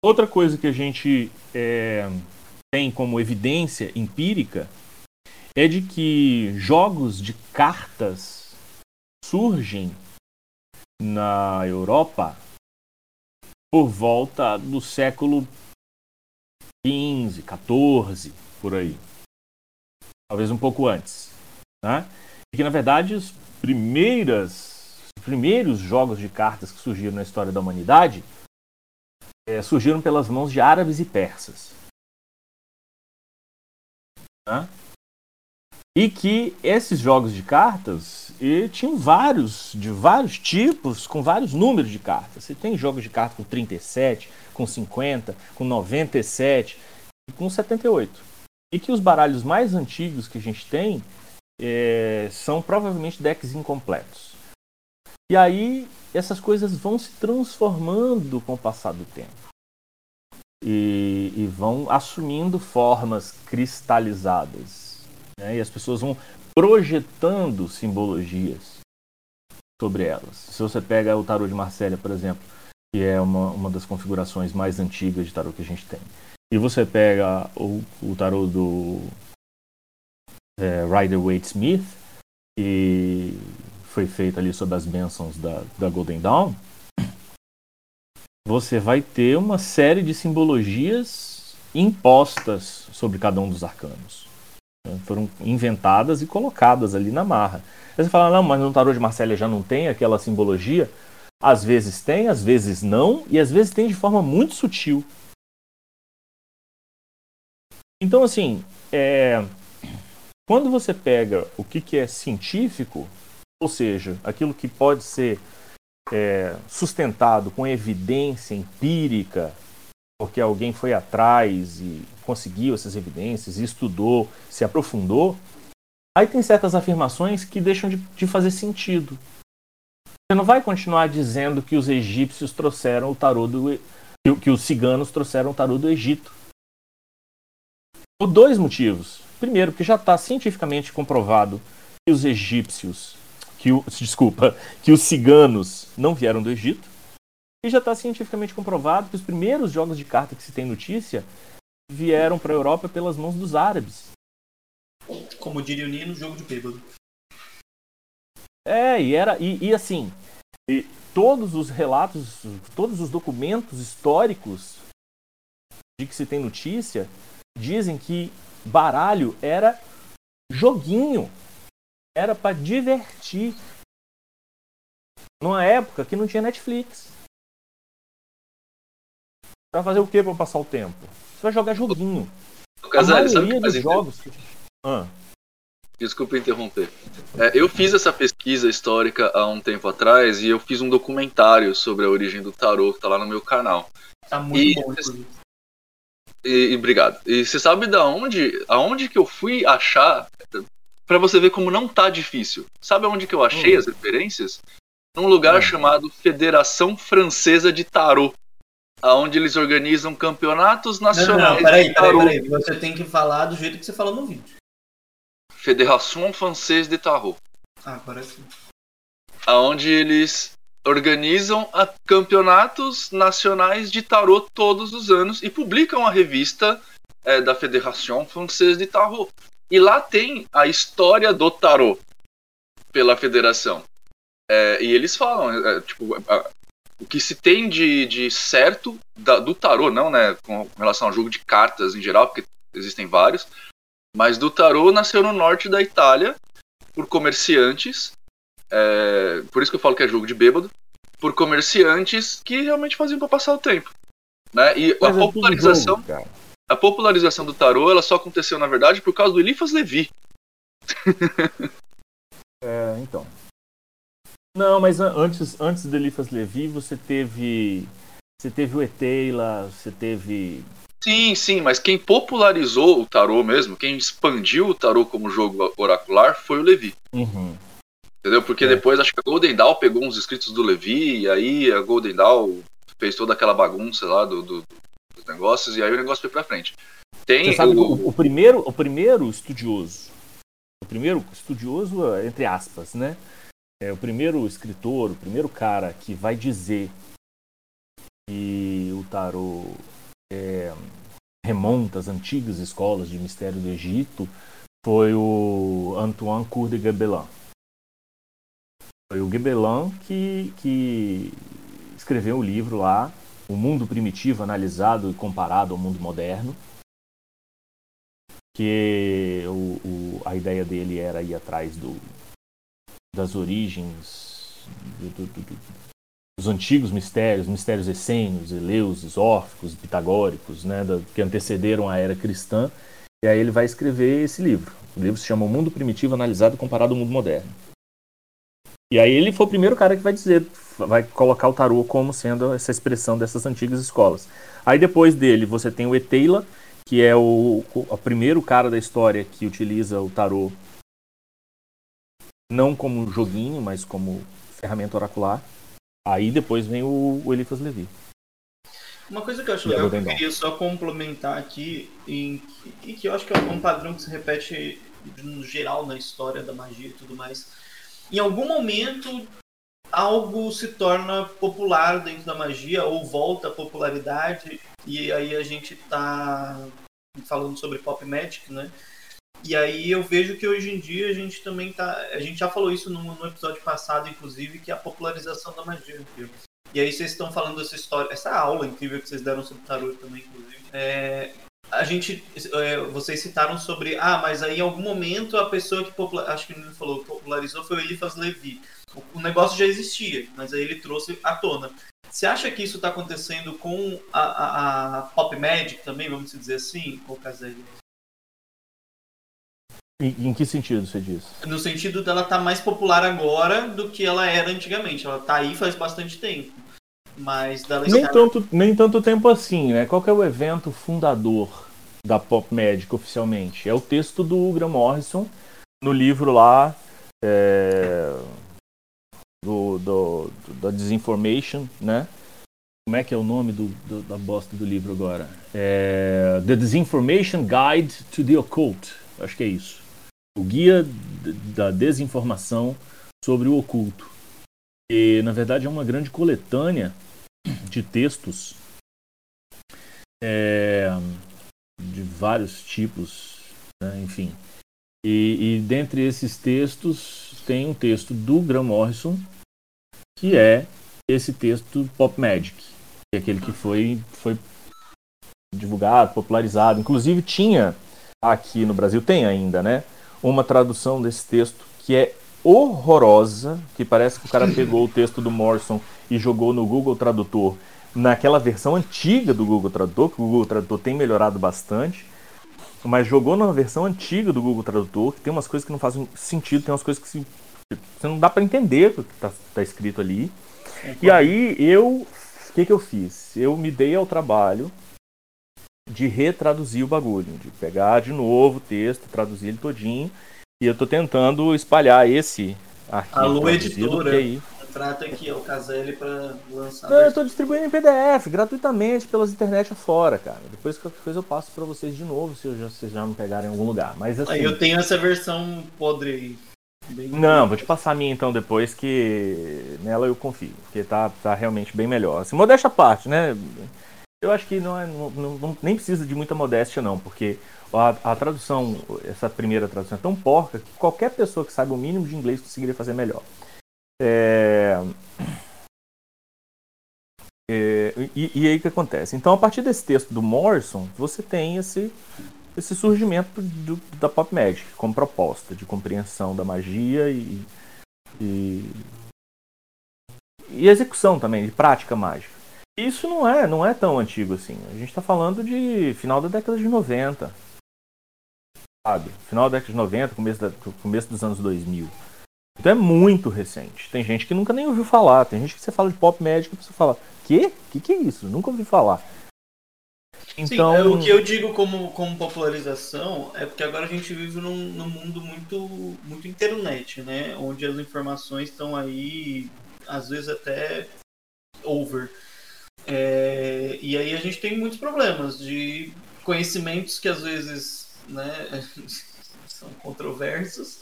Outra coisa que a gente é, tem como evidência empírica é de que jogos de cartas surgem na Europa por volta do século 15, 14, por aí. Talvez um pouco antes. Né? E que, na verdade, os, primeiras, os primeiros jogos de cartas que surgiram na história da humanidade é, surgiram pelas mãos de árabes e persas. Né? E que esses jogos de cartas e tinham vários, de vários tipos, com vários números de cartas. Você tem jogos de cartas com 37, com 50, com 97 e com 78. E que os baralhos mais antigos que a gente tem é, são provavelmente decks incompletos. E aí essas coisas vão se transformando com o passar do tempo. E, e vão assumindo formas cristalizadas né? E as pessoas vão projetando simbologias sobre elas. Se você pega o tarô de Marsella, por exemplo, que é uma, uma das configurações mais antigas de tarô que a gente tem, e você pega o, o tarô do é, Rider Waite Smith, que foi feito ali sob as bênçãos da, da Golden Dawn, você vai ter uma série de simbologias impostas sobre cada um dos arcanos. Foram inventadas e colocadas ali na marra. Aí você fala, não, mas no tarô de Marcélia já não tem aquela simbologia? Às vezes tem, às vezes não, e às vezes tem de forma muito sutil. Então, assim, é... quando você pega o que, que é científico, ou seja, aquilo que pode ser é, sustentado com evidência empírica, porque alguém foi atrás e conseguiu essas evidências, estudou, se aprofundou, aí tem certas afirmações que deixam de, de fazer sentido. Você não vai continuar dizendo que os egípcios trouxeram o tarô do que, os ciganos trouxeram o tarô do Egito. Por dois motivos. Primeiro, porque já está cientificamente comprovado que os egípcios, que o, desculpa, que os ciganos não vieram do Egito. E já está cientificamente comprovado que os primeiros jogos de carta que se tem notícia vieram para a Europa pelas mãos dos árabes. Como diria o Nino, jogo de bêbado. É, e era. E, e assim, e todos os relatos, todos os documentos históricos de que se tem notícia dizem que baralho era joguinho. Era para divertir. Numa época que não tinha Netflix. Pra fazer o que pra passar o tempo? Você vai jogar joguinho. O Casares, sabe o que faz jogos. Ah. Desculpa interromper. É, eu fiz essa pesquisa histórica há um tempo atrás e eu fiz um documentário sobre a origem do tarô que tá lá no meu canal. Tá muito E- bom. E, e obrigado. E você sabe da onde, aonde que eu fui achar Pra você ver como não tá difícil. Sabe aonde que eu achei Hum. as referências? Num lugar Hum. chamado Federação Francesa de Tarot, aonde eles organizam campeonatos Não, não, nacionais não, peraí, peraí, peraí. Você tem que falar do jeito que você falou no vídeo. Fédération Française de Tarot. Ah, sim. aonde eles organizam a- campeonatos nacionais de tarot todos os anos e publicam a revista é, da Fédération Française de Tarot. E lá tem a história do tarot pela federação. É, e eles falam, é, tipo, o que se tem de, de certo da- do tarot, não, né, com relação ao jogo de cartas em geral, porque existem vários, mas do tarot nasceu no norte da Itália por comerciantes é, por isso que eu falo que é jogo de bêbado, por comerciantes que realmente faziam para passar o tempo. Né? E a Mas é tudo popularização, jogo, a popularização do tarô ela só aconteceu, na verdade, por causa do Eliphas Levi. É, então. Não, mas an- antes, antes do Eliphas Levi, você teve. Você teve o Eteila, você teve. Sim, sim, mas quem popularizou o tarô mesmo, quem expandiu o tarô como jogo oracular foi o Levi. Uhum. Entendeu? Porque É. depois acho que a Golden Dawn pegou uns escritos do Levi, e aí a Golden Dawn fez toda aquela bagunça lá do, do- dos negócios, e aí o negócio foi pra frente. Tem Você sabe o, o, o primeiro, o primeiro estudioso, o primeiro estudioso, entre aspas, né? É o primeiro escritor, o primeiro cara que vai dizer que o tarô é, remonta às antigas escolas de mistério do Egito foi o Antoine Cour de Gabelin. Foi o Gabelin que, que escreveu o livro lá, O Mundo Primitivo Analisado e Comparado ao Mundo Moderno que o, o- a ideia dele era ir atrás do, das origens do- do- do- do- dos antigos mistérios, mistérios essênios, eleuses, órficos, pitagóricos, né, da- que antecederam a era cristã. E aí ele vai escrever esse livro. O livro se chama O Mundo Primitivo Analisado e Comparado ao Mundo Moderno. E aí ele foi o primeiro cara que vai dizer, vai colocar o tarô como sendo essa expressão dessas antigas escolas. Aí depois dele você tem o Eteila, que é o, o, o primeiro cara da história que utiliza o tarô não como joguinho, mas como ferramenta oracular. Aí depois vem o, o Eliphas Levi. Uma coisa que eu acho legal, que eu queria só complementar aqui, em, e que eu acho que é um padrão que se repete no geral na história da magia e tudo mais. Em algum momento, algo se torna popular dentro da magia, ou volta à popularidade, e aí a gente tá falando sobre pop magic, né? E aí eu vejo que hoje em dia a gente também tá. A gente já falou isso no, no episódio passado, inclusive, que é a popularização da magia. viu? E aí vocês estão falando dessa história, essa aula incrível que vocês deram sobre tarô também, inclusive. É, a gente, é, vocês citaram sobre, ah, mas aí em algum momento a pessoa que popula- acho que ele falou, popularizou foi o Eliphas Levi. O, o negócio já existia, mas aí ele trouxe à tona. Você acha que isso está acontecendo com a, a, a Pop Magic também, vamos dizer assim, com o Caselli? Em, em que sentido você diz? No sentido dela estar mais popular agora do que ela era antigamente. Ela tá aí faz bastante tempo. Mas dela Nem estar- tanto, nem tanto tempo assim, né? Qual que é o evento fundador da Pop Magic oficialmente? É o texto do Graham Morrison no livro lá é, do, do- do- da Disinformation, né? Como é que é o nome do, do- da bosta do livro agora? É, the Disinformation Guide to the Occult. Acho que é isso. O guia da desinformação sobre o oculto. E, na verdade, é uma grande coletânea de textos é, de vários tipos, né, enfim. E, e dentre esses textos tem um texto do Graham Morrison, que é esse texto Pop Magic, que é aquele que foi, foi divulgado, popularizado. Inclusive tinha aqui no Brasil, tem ainda, né? Uma tradução desse texto que é horrorosa, que parece que o cara pegou o texto do Morrison e jogou no Google Tradutor naquela versão antiga do Google Tradutor, que o Google Tradutor tem melhorado bastante. mas jogou na versão antiga do Google Tradutor, que tem umas coisas que não fazem sentido, tem umas coisas que se, você não dá para entender o que está tá escrito ali. E aí eu, o que, que eu fiz? Eu me dei ao trabalho de retraduzir o bagulho, de pegar de novo o texto, traduzir ele todinho, e eu estou tentando espalhar esse arquivo. Alô, editora. Aí... Trata aqui, o Caselli para lançar. Não, eu estou distribuindo em PDF, gratuitamente, pelas internet afora, cara. Depois qualquer coisa eu passo para vocês de novo, se já, vocês já me pegarem em algum lugar. Mas assim. Aí eu tenho essa versão podre aí. Bem não, vou te passar a minha então depois, que nela eu confio, porque tá, tá realmente bem melhor. Assim, modéstia à parte, né? Eu acho que não, é, não, não, nem precisa de muita modéstia, não, porque a, a, tradução, essa primeira tradução é tão porca que qualquer pessoa que saiba o mínimo de inglês conseguiria fazer melhor. É... É, e, e, aí o que acontece? Então, a partir desse texto do Morrison, você tem esse, esse surgimento do, da Pop Magic como proposta de compreensão da magia e, e, e execução também, de prática mágica. Isso não é, não é tão antigo assim. A gente está falando de final da década de 90. Sabe? Final da década de 90, começo, da, começo dos anos 2000. Então é muito recente. Tem gente que nunca nem ouviu falar. Tem gente que você fala de pop médico e você fala, quê? O que, que é isso? Nunca ouvi falar. Então... Sim, é, o que eu digo como, como popularização é porque agora a gente vive num, num mundo muito, muito internet, né? Onde as informações estão aí, às vezes até over. É, e aí a gente tem muitos problemas de conhecimentos que às vezes né, são controversos,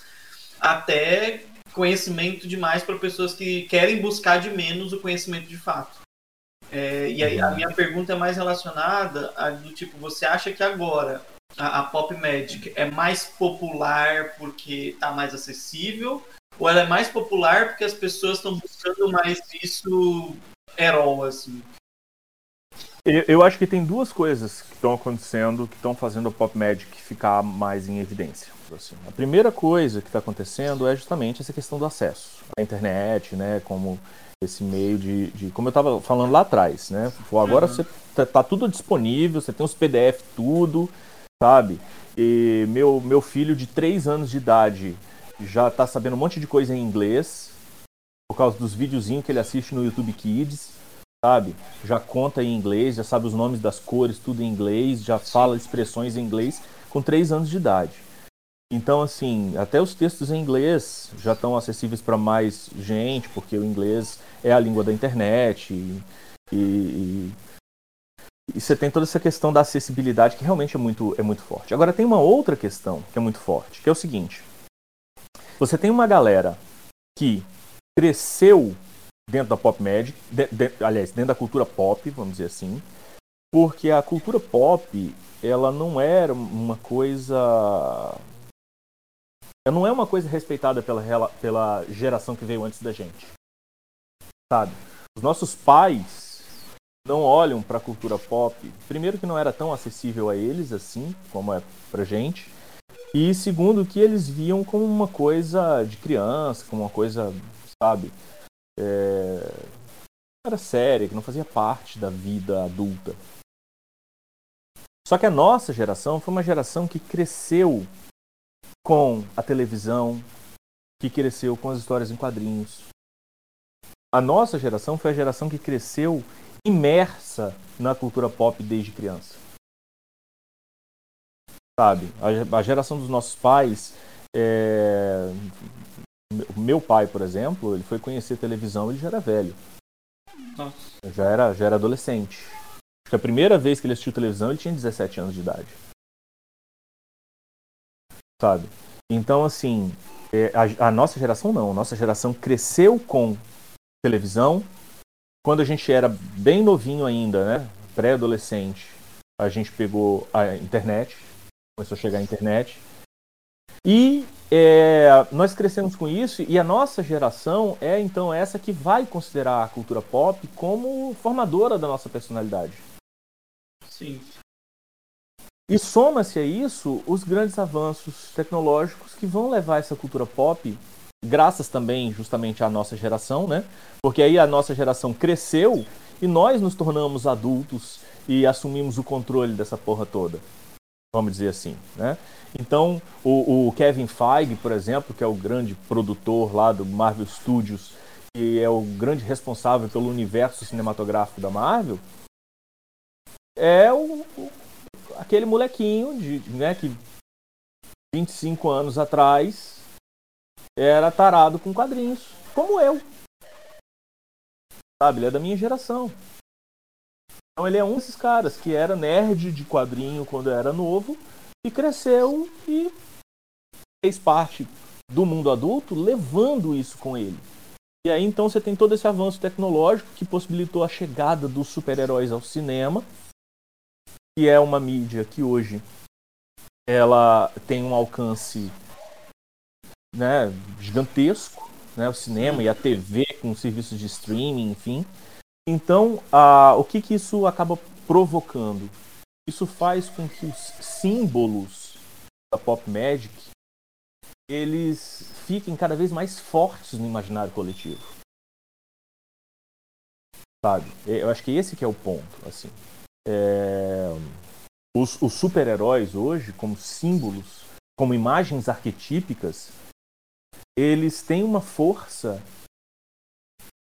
até conhecimento demais para pessoas que querem buscar de menos o conhecimento de fato. É, e aí a minha pergunta é mais relacionada a do tipo, você acha que agora a, a Pop Magic é mais popular porque está mais acessível? Ou ela é mais popular porque as pessoas estão buscando mais isso herói, assim? Eu, eu acho que tem duas coisas que estão acontecendo que estão fazendo a Pop Magic ficar mais em evidência. Assim. A primeira coisa que está acontecendo é justamente essa questão do acesso à internet, né? Como esse meio de, de como eu estava falando lá atrás, né? Agora uhum. você tá, tá, tudo disponível, você tem os PDF tudo, sabe? E meu meu filho de 3 anos de idade já está sabendo um monte de coisa em inglês por causa dos videozinhos que ele assiste no YouTube Kids, sabe? Já conta em inglês, já sabe os nomes das cores, tudo em inglês, já fala expressões em inglês com 3 anos de idade. Então, assim, até os textos em inglês já estão acessíveis para mais gente, porque o inglês é a língua da internet. E, e, e, você tem toda essa questão da acessibilidade que realmente é muito, é muito forte. Agora, tem uma outra questão que é muito forte, que é o seguinte: você tem uma galera que cresceu dentro da pop magic, de, de, aliás, dentro da cultura pop, vamos dizer assim, porque a cultura pop ela não era uma coisa não é uma coisa respeitada pela, pela geração que veio antes da gente. Sabe? Os nossos pais não olham para a cultura pop. Primeiro que não era tão acessível a eles assim como é pra gente. E segundo que eles viam como uma coisa de criança, como uma coisa, sabe, é... era séria, que não fazia parte da vida adulta. Só que a nossa geração foi uma geração que cresceu com a televisão, que cresceu com as histórias em quadrinhos. A nossa geração foi a geração que cresceu imersa na cultura pop desde criança. Sabe? A, geração dos nossos pais. É... Meu pai, por exemplo, ele foi conhecer televisão ele já era velho. Nossa. Já era, já era adolescente. Acho que a primeira vez que ele assistiu televisão ele tinha 17 anos de idade sabe? Então, assim, é, a, a, nossa geração não. A nossa geração cresceu com televisão. Quando a gente era bem novinho ainda, né? Pré-adolescente, a gente pegou a internet, começou a chegar a internet. E é, nós crescemos com isso e a nossa geração é então essa que vai considerar a cultura pop como formadora da nossa personalidade. Sim. E soma-se a isso os grandes avanços tecnológicos que vão levar essa cultura pop, graças também justamente à nossa geração, né? Porque aí a nossa geração cresceu e nós nos tornamos adultos e assumimos o controle dessa porra toda. Vamos dizer assim, né? Então, o, o, Kevin Feige, por exemplo, que é o grande produtor lá do Marvel Studios, que é o grande responsável pelo universo cinematográfico da Marvel, é o, o aquele molequinho de, né, que 25 anos atrás era tarado com quadrinhos, como eu. Sabe, ele é da minha geração. Então ele é um desses caras que era nerd de quadrinho quando era novo e cresceu e fez parte do mundo adulto levando isso com ele. E aí então você tem todo esse avanço tecnológico que possibilitou a chegada dos super-heróis ao cinema, que é uma mídia que hoje ela tem um alcance né, gigantesco, né, o cinema e a TV com serviços de streaming, enfim. Então, o que, que isso acaba provocando? Isso faz com que os símbolos da pop magic eles fiquem cada vez mais fortes no imaginário coletivo. Sabe? Eu acho que esse que é o ponto, assim. É... Os, os super-heróis hoje, como símbolos, como imagens arquetípicas, eles têm uma força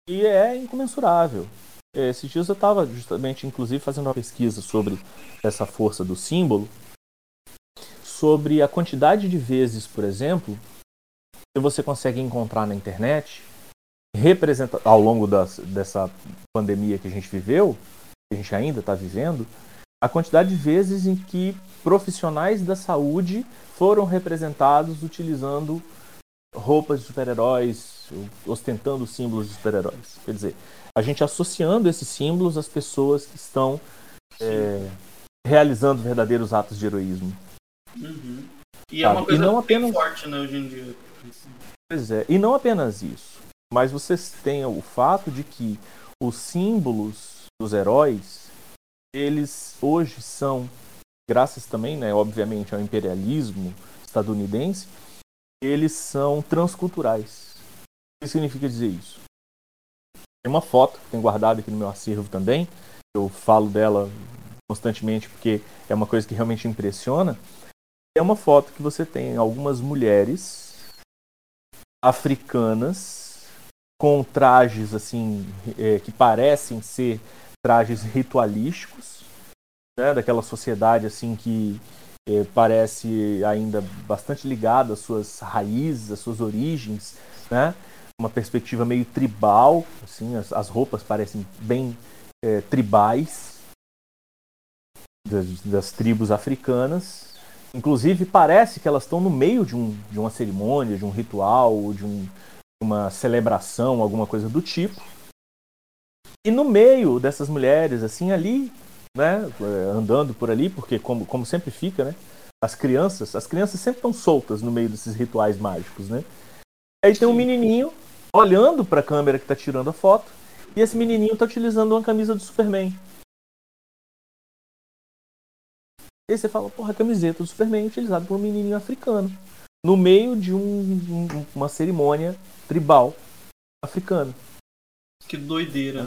que é incomensurável. É, esses dias eu estava justamente, inclusive, fazendo uma pesquisa sobre essa força do símbolo, sobre a quantidade de vezes, por exemplo, que você consegue encontrar na internet, representa ao longo das, dessa pandemia que a gente viveu, que a gente ainda está vivendo, a quantidade de vezes em que profissionais da saúde foram representados utilizando roupas de super-heróis, ostentando símbolos de super-heróis. Quer dizer, a gente associando esses símbolos às pessoas que estão é, realizando verdadeiros atos de heroísmo. Uhum. E é uma coisa não apenas... forte né, hoje em dia. Pois é, e não apenas isso, mas vocês têm o fato de que os símbolos dos heróis, eles hoje são, graças também, né, obviamente, ao imperialismo estadunidense, eles são transculturais. O que significa dizer isso? Tem uma foto que tenho guardado aqui no meu acervo também. Eu falo dela constantemente porque é uma coisa que realmente impressiona. É uma foto que você tem algumas mulheres africanas com trajes assim é, que parecem ser trajes ritualísticos, né, daquela sociedade assim que é, parece ainda bastante ligada às suas raízes, às suas origens, né? Uma perspectiva meio tribal, assim, as, as roupas parecem bem é, tribais das, das, tribos africanas. Inclusive parece que elas estão no meio de, um, de uma cerimônia, de um ritual, de um, uma celebração, alguma coisa do tipo. E no meio dessas mulheres, assim, ali, né, andando por ali, porque como, como sempre fica, né, as crianças, as crianças sempre estão soltas no meio desses rituais mágicos, né? Aí tem um menininho olhando para a câmera que está tirando a foto e esse menininho está utilizando uma camisa do Superman. E aí você fala, porra, a camiseta do Superman é utilizada por um menininho africano no meio de um, uma cerimônia tribal africana. Que doideira.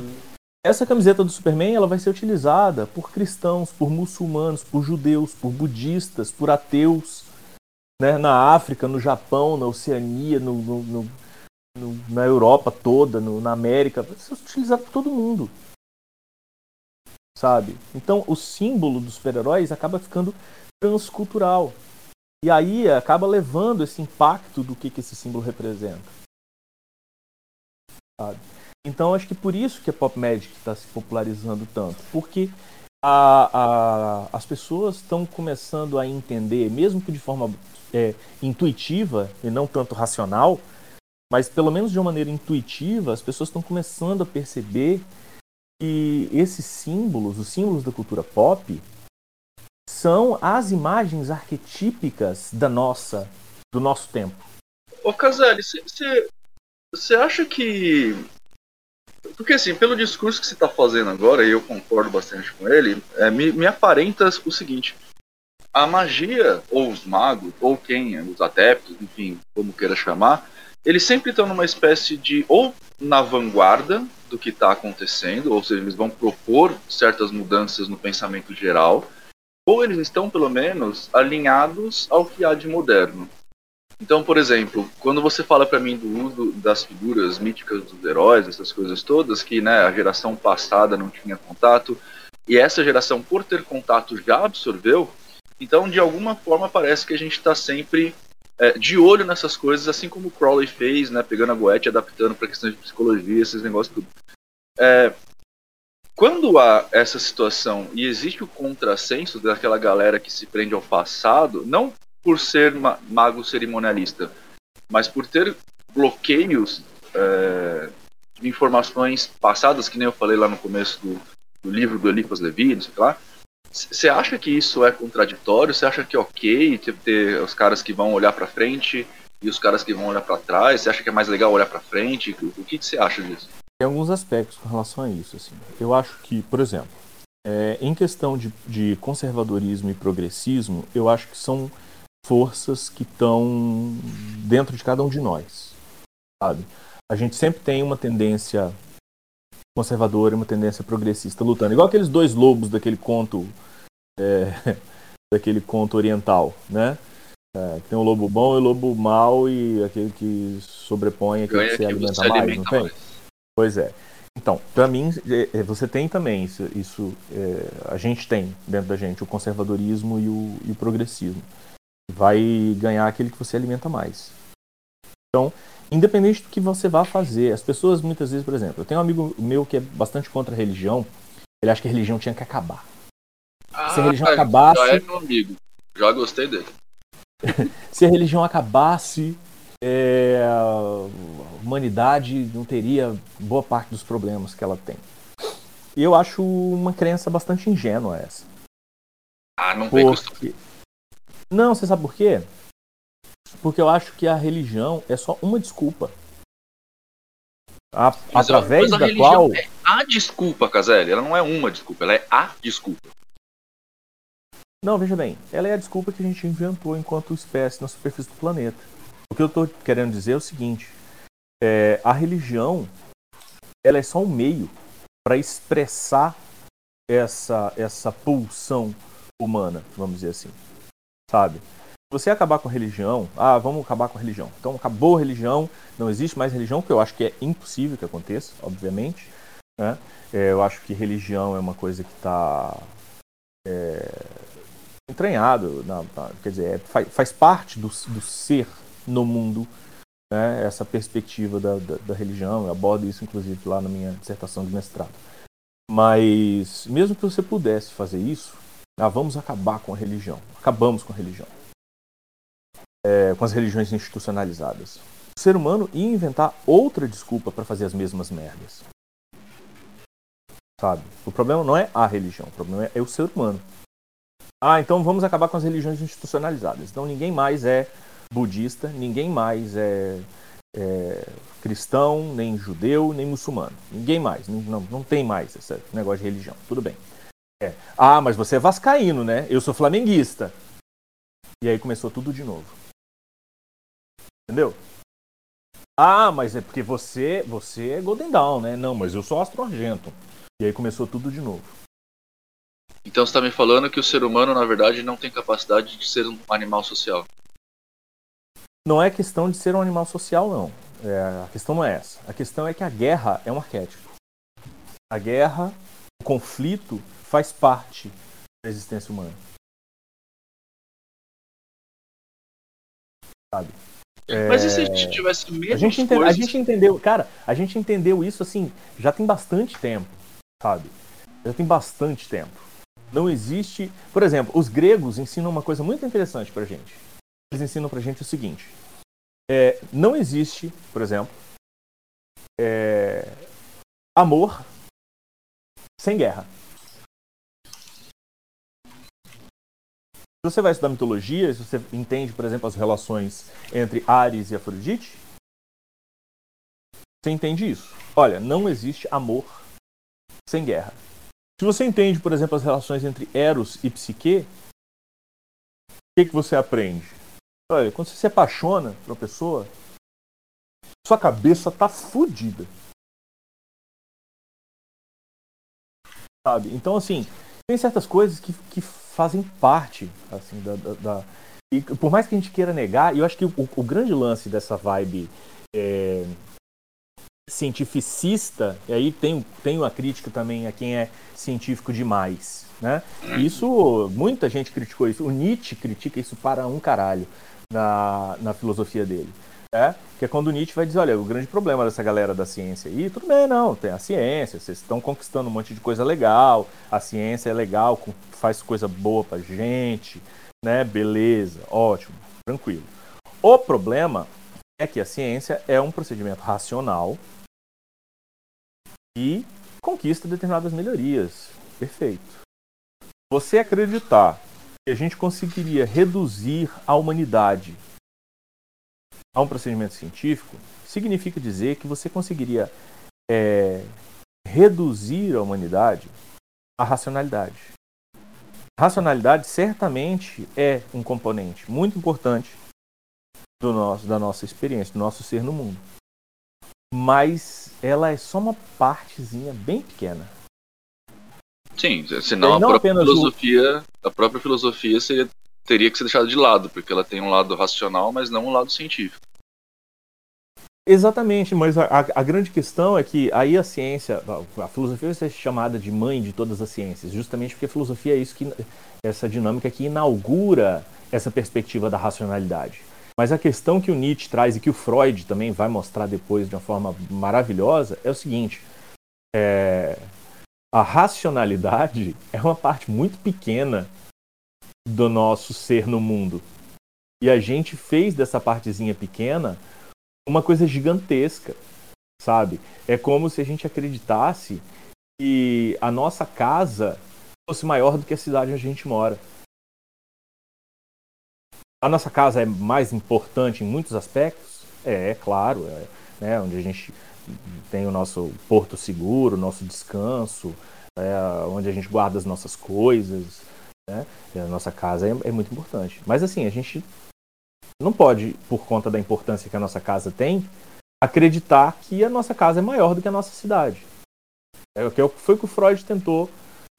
Essa camiseta do Superman ela vai ser utilizada por cristãos, por muçulmanos, por judeus, por budistas, por ateus, né? na África, no Japão, na Oceania, no, no, no, na Europa toda, na América. Vai ser utilizado por todo mundo. Sabe? Então o símbolo dos super-heróis acaba ficando transcultural. E aí acaba levando esse impacto do que, que esse símbolo representa. Sabe? Então acho que por isso que a Pop Magic está se popularizando tanto. Porque a, a, as pessoas estão começando a entender, mesmo que de forma é, intuitiva e não tanto racional, mas pelo menos de uma maneira intuitiva, as pessoas estão começando a perceber que esses símbolos, os símbolos da cultura pop, são as imagens arquetípicas da nossa, do nosso tempo. Ô Caselli, você acha que. Porque assim, pelo discurso que você está fazendo agora, e eu concordo bastante com ele, é, me, me aparenta o seguinte. A magia, ou os magos, ou quem, os adeptos, enfim, como queira chamar, eles sempre estão numa espécie de. ou na vanguarda do que está acontecendo, ou seja, eles vão propor certas mudanças no pensamento geral, ou eles estão, pelo menos, alinhados ao que há de moderno. Então, por exemplo, quando você fala para mim do uso das figuras míticas dos heróis, essas coisas todas, que né, a geração passada não tinha contato, e essa geração, por ter contato, já absorveu, então, de alguma forma, parece que a gente está sempre é, de olho nessas coisas, assim como o Crowley fez, né, pegando a Goethe, adaptando para questões de psicologia, esses negócios tudo. É, quando há essa situação e existe o contrassenso daquela galera que se prende ao passado, não por ser mago cerimonialista, mas por ter bloqueios é, de informações passadas, que nem eu falei lá no começo do, do livro do Eliphas Levi, não sei lá. Você acha que isso é contraditório? Você acha que é ok ter, ter os caras que vão olhar para frente e os caras que vão olhar para trás? Você acha que é mais legal olhar para frente? O que você acha disso? Tem alguns aspectos com relação a isso. Assim. Eu acho que, por exemplo, é, em questão de, de conservadorismo e progressismo, eu acho que são forças que estão dentro de cada um de nós, sabe? A gente sempre tem uma tendência conservadora e uma tendência progressista lutando, igual aqueles dois lobos daquele conto, é, daquele conto oriental, né? É, tem o lobo bom e o lobo mau e aquele que sobrepõe aquele que se alimenta, mais, alimenta não tem? Mais. Pois é. Então, para mim, é, é, você tem também isso, isso é, a gente tem dentro da gente o conservadorismo e o, e o progressismo vai ganhar aquele que você alimenta mais. Então, independente do que você vá fazer, as pessoas muitas vezes, por exemplo, eu tenho um amigo meu que é bastante contra a religião, ele acha que a religião tinha que acabar. Ah, Se a religião acabasse. Já é meu amigo, já gostei dele. Se a religião acabasse, é, a humanidade não teria boa parte dos problemas que ela tem. E eu acho uma crença bastante ingênua essa. Ah, não Porque... Não, você sabe por quê? Porque eu acho que a religião é só uma desculpa. A, mas, através mas da qual. É a desculpa, Caselli. Ela não é uma desculpa, ela é a desculpa. Não, veja bem. Ela é a desculpa que a gente inventou enquanto espécie na superfície do planeta. O que eu estou querendo dizer é o seguinte: é, a religião ela é só um meio para expressar essa, essa pulsão humana, vamos dizer assim sabe? Você acabar com a religião, ah, vamos acabar com a religião. Então acabou a religião, não existe mais religião, que eu acho que é impossível que aconteça, obviamente. Né? É, eu acho que religião é uma coisa que está é, entranhado, na, na, quer dizer, é, faz, faz, parte do, do ser no mundo né? essa perspectiva da, da, da religião. Eu abordo isso, inclusive, lá na minha dissertação de mestrado. Mas mesmo que você pudesse fazer isso, ah, vamos acabar com a religião. Acabamos com a religião. É, com as religiões institucionalizadas. O ser humano ia inventar outra desculpa para fazer as mesmas merdas. Sabe? O problema não é a religião, o problema é o ser humano. Ah, então vamos acabar com as religiões institucionalizadas. Então ninguém mais é budista, ninguém mais é, é cristão, nem judeu, nem muçulmano. Ninguém mais. Não, não tem mais esse negócio de religião. Tudo bem. É. Ah, mas você é vascaíno, né? Eu sou flamenguista. E aí começou tudo de novo. Entendeu? Ah, mas é porque você, você é Golden Dawn, né? Não, mas eu sou Astro Argento. E aí começou tudo de novo. Então você está me falando que o ser humano, na verdade, não tem capacidade de ser um animal social? Não é questão de ser um animal social, não. É, a questão não é essa. A questão é que a guerra é um arquétipo. A guerra, o conflito, faz parte da existência humana. Sabe? Mas e se a gente tivesse menos a gente, entende, a gente entendeu, cara, a gente entendeu isso assim, já tem bastante tempo, sabe? Já tem bastante tempo. Não existe, por exemplo, os gregos ensinam uma coisa muito interessante pra gente. Eles ensinam pra gente o seguinte: é, não existe, por exemplo, é, amor sem guerra. Você vai estudar mitologia, se você entende, por exemplo, as relações entre Ares e Afrodite, você entende isso. Olha, não existe amor sem guerra. Se você entende, por exemplo, as relações entre Eros e Psique, o que, que você aprende? Olha, quando você se apaixona por uma pessoa, sua cabeça tá fodida. Sabe? Então, assim, tem certas coisas que, que fazem parte assim da, da, da, e por mais que a gente queira negar, eu acho que o, o grande lance dessa vibe é, cientificista, e aí tem, tem uma crítica também a quem é científico demais, né? Isso, muita gente criticou isso. O Nietzsche critica isso para um caralho na, na filosofia dele. É, que é quando Nietzsche vai dizer, olha, o grande problema dessa galera da ciência aí, tudo bem, não, tem a ciência, vocês estão conquistando um monte de coisa legal, a ciência é legal, faz coisa boa pra gente, né, beleza, ótimo, tranquilo. O problema é que a ciência é um procedimento racional e conquista determinadas melhorias. Perfeito. Você acreditar que a gente conseguiria reduzir a humanidade a um procedimento científico significa dizer que você conseguiria é, reduzir a humanidade à racionalidade. A racionalidade certamente é um componente muito importante do nosso, da nossa experiência, do nosso ser no mundo. Mas ela é só uma partezinha bem pequena. Sim, senão a própria filosofia, o... a própria filosofia seria, teria que ser deixada de lado, porque ela tem um lado racional, mas não um lado científico. Exatamente, mas a, a, grande questão é que aí a ciência, a, a filosofia vai ser chamada de mãe de todas as ciências, justamente porque a filosofia é isso que essa dinâmica que inaugura essa perspectiva da racionalidade. Mas a questão que o Nietzsche traz e que o Freud também vai mostrar depois de uma forma maravilhosa é o seguinte: é, a racionalidade é uma parte muito pequena do nosso ser no mundo. E a gente fez dessa partezinha pequena uma coisa gigantesca, sabe? É como se a gente acreditasse que a nossa casa fosse maior do que a cidade onde a gente mora a nossa casa é mais importante em muitos aspectos? É, é claro, é, né, onde a gente tem o nosso porto seguro, nosso descanso, é, onde a gente guarda as nossas coisas, né? a nossa casa é, é muito importante. Mas assim, a gente não pode, por conta da importância que a nossa casa tem, acreditar que a nossa casa é maior do que a nossa cidade. É o que foi que o Freud tentou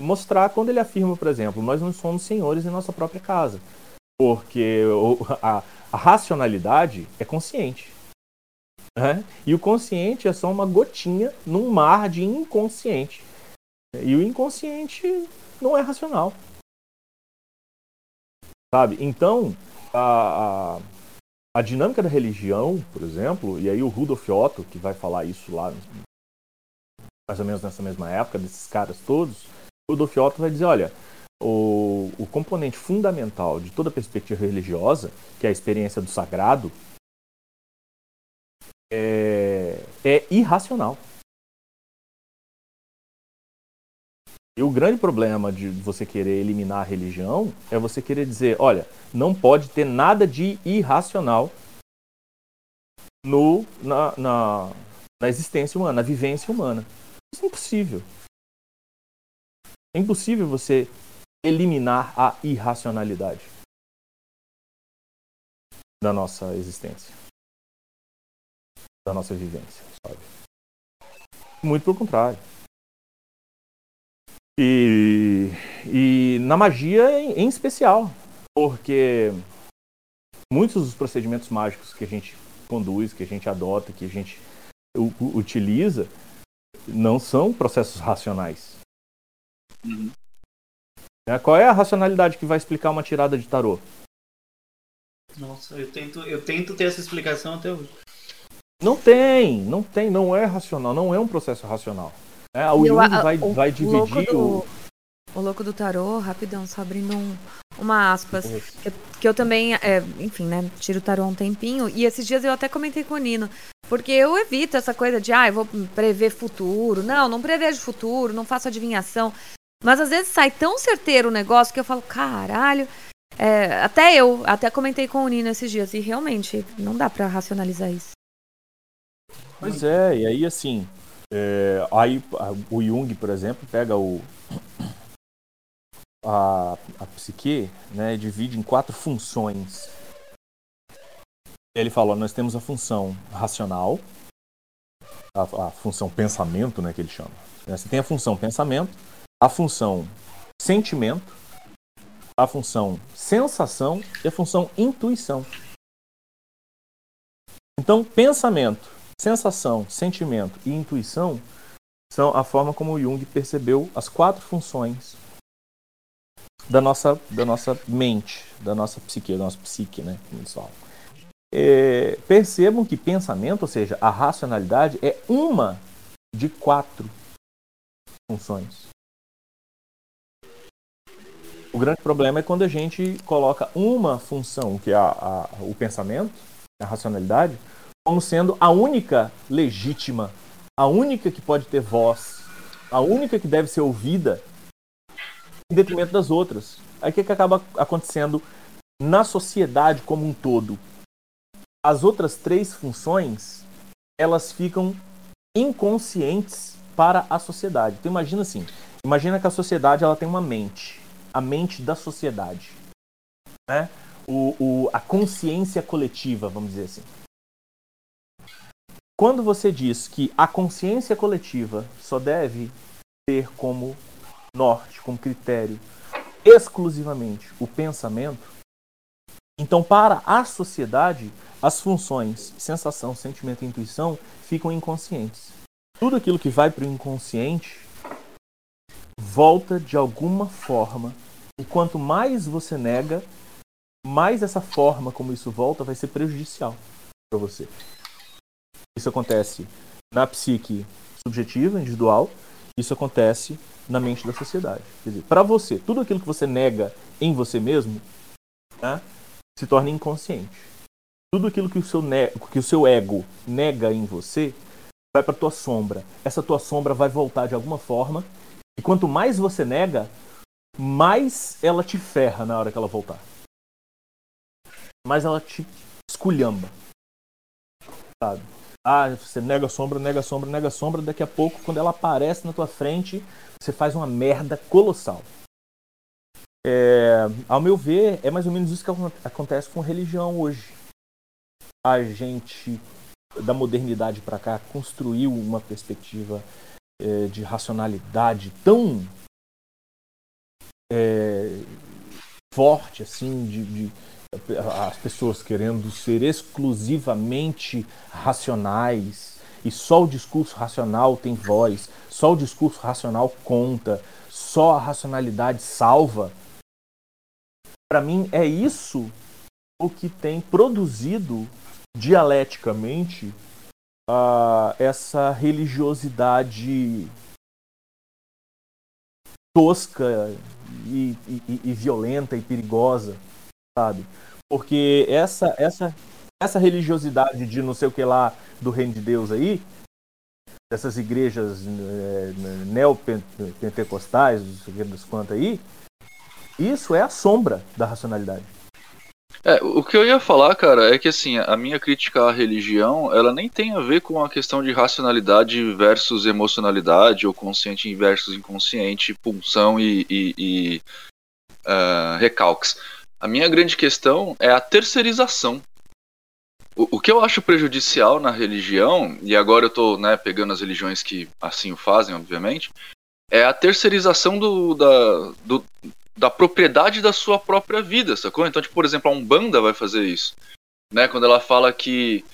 mostrar quando ele afirma, por exemplo, nós não somos senhores em nossa própria casa. Porque a, a racionalidade é consciente. Né? E o consciente é só uma gotinha num mar de inconsciente. E o inconsciente não é racional. Sabe? Então, a, a, a, dinâmica da religião, por exemplo, e aí o Rudolf Otto, que vai falar isso lá, mais ou menos nessa mesma época, desses caras todos, o Rudolf Otto vai dizer: olha, o, o componente fundamental de toda perspectiva religiosa, que é a experiência do sagrado, é, é irracional. E o grande problema de você querer eliminar a religião é você querer dizer, olha, não pode ter nada de irracional no, na, na, na existência humana, na vivência humana. Isso é impossível. É impossível você eliminar a irracionalidade da nossa existência, da nossa vivência, sabe? Muito pelo contrário. E, e na magia em especial, porque muitos dos procedimentos mágicos que a gente conduz, que a gente adota, que a gente utiliza, não são processos racionais. Uhum. É, qual é a racionalidade que vai explicar uma tirada de tarô? Nossa, eu tento, eu tento ter essa explicação até hoje. Não tem, não tem, não é racional, não é um processo racional. É, o Jung vai, o, vai dividir o, o... O louco do tarô, rapidão, só abrindo um, uma aspas, que, que eu também, é, enfim, né, tiro o tarô há um tempinho, e esses dias eu até comentei com o Nino, porque eu evito essa coisa de, ah, eu vou prever futuro, não, não prevejo futuro, não faço adivinhação, mas às vezes sai tão certeiro o negócio que eu falo, caralho. É, até eu, até comentei com o Nino esses dias, e realmente não dá para racionalizar isso. Pois é, e aí assim, é, aí o Jung, por exemplo, pega o a, a psique, né, divide em quatro funções. Ele fala, nós temos a função racional, a, a função pensamento, né, que ele chama. Você tem a função pensamento, a função sentimento a função sensação e a função intuição. Então, pensamento, sensação, sentimento e intuição são a forma como Jung percebeu as quatro funções da nossa, da nossa mente, da nossa psique, da nossa psique, né? É, percebam que pensamento, ou seja, a racionalidade, é uma de quatro funções. O grande problema é quando a gente coloca uma função, que é a, a, o pensamento, a racionalidade, como sendo a única legítima, a única que pode ter voz, a única que deve ser ouvida, em detrimento das outras. Aí o que, que acaba acontecendo na sociedade como um todo? As outras três funções elas ficam inconscientes para a sociedade. Então imagina assim, imagina que a sociedade ela tem uma mente a mente da sociedade. Né? O, o, a consciência coletiva, vamos dizer assim. Quando você diz que a consciência coletiva só deve ter como norte, como critério, exclusivamente o pensamento, então para a sociedade as funções sensação, sentimento e intuição ficam inconscientes. Tudo aquilo que vai para o inconsciente volta de alguma forma e quanto mais você nega, mais essa forma como isso volta vai ser prejudicial para você. Isso acontece na psique subjetiva, individual, isso acontece na mente da sociedade. Quer dizer, para você, tudo aquilo que você nega em você mesmo né, se torna inconsciente. Tudo aquilo que o, seu que o seu ego nega em você vai para tua sombra. Essa tua sombra vai voltar de alguma forma. E quanto mais você nega, mais ela te ferra na hora que ela voltar. Mais ela te esculhamba. Sabe? Ah, você nega sombra, nega sombra, nega sombra, daqui a pouco, quando ela aparece na tua frente, você faz uma merda colossal. É, ao meu ver, é mais ou menos isso que acontece com religião hoje. A gente, da modernidade para cá, construiu uma perspectiva é, de racionalidade tão é, forte, assim, de, de, as pessoas querendo ser exclusivamente racionais e só o discurso racional tem voz, só o discurso racional conta, só a racionalidade salva. Para mim é isso o que tem produzido dialeticamente uh, essa religiosidade tosca e, e, e, violenta e perigosa, sabe? Porque essa, essa, essa religiosidade de não sei o que lá do reino de Deus aí, dessas igrejas é, neopentecostais, não sei o que das quantas aí, isso é a sombra da racionalidade. É, o que eu ia falar, cara, é que assim, a minha crítica à religião, ela nem tem a ver com a questão de racionalidade versus emocionalidade, ou consciente versus inconsciente, pulsão e, e, e uh, recalques. A minha grande questão é a terceirização. O, o, que eu acho prejudicial na religião, e agora eu tô né, pegando as religiões que assim o fazem, obviamente, é a terceirização do, da, do, da propriedade da sua própria vida, sacou? Então, tipo, por exemplo, a Umbanda vai fazer isso. Né? Quando ela fala que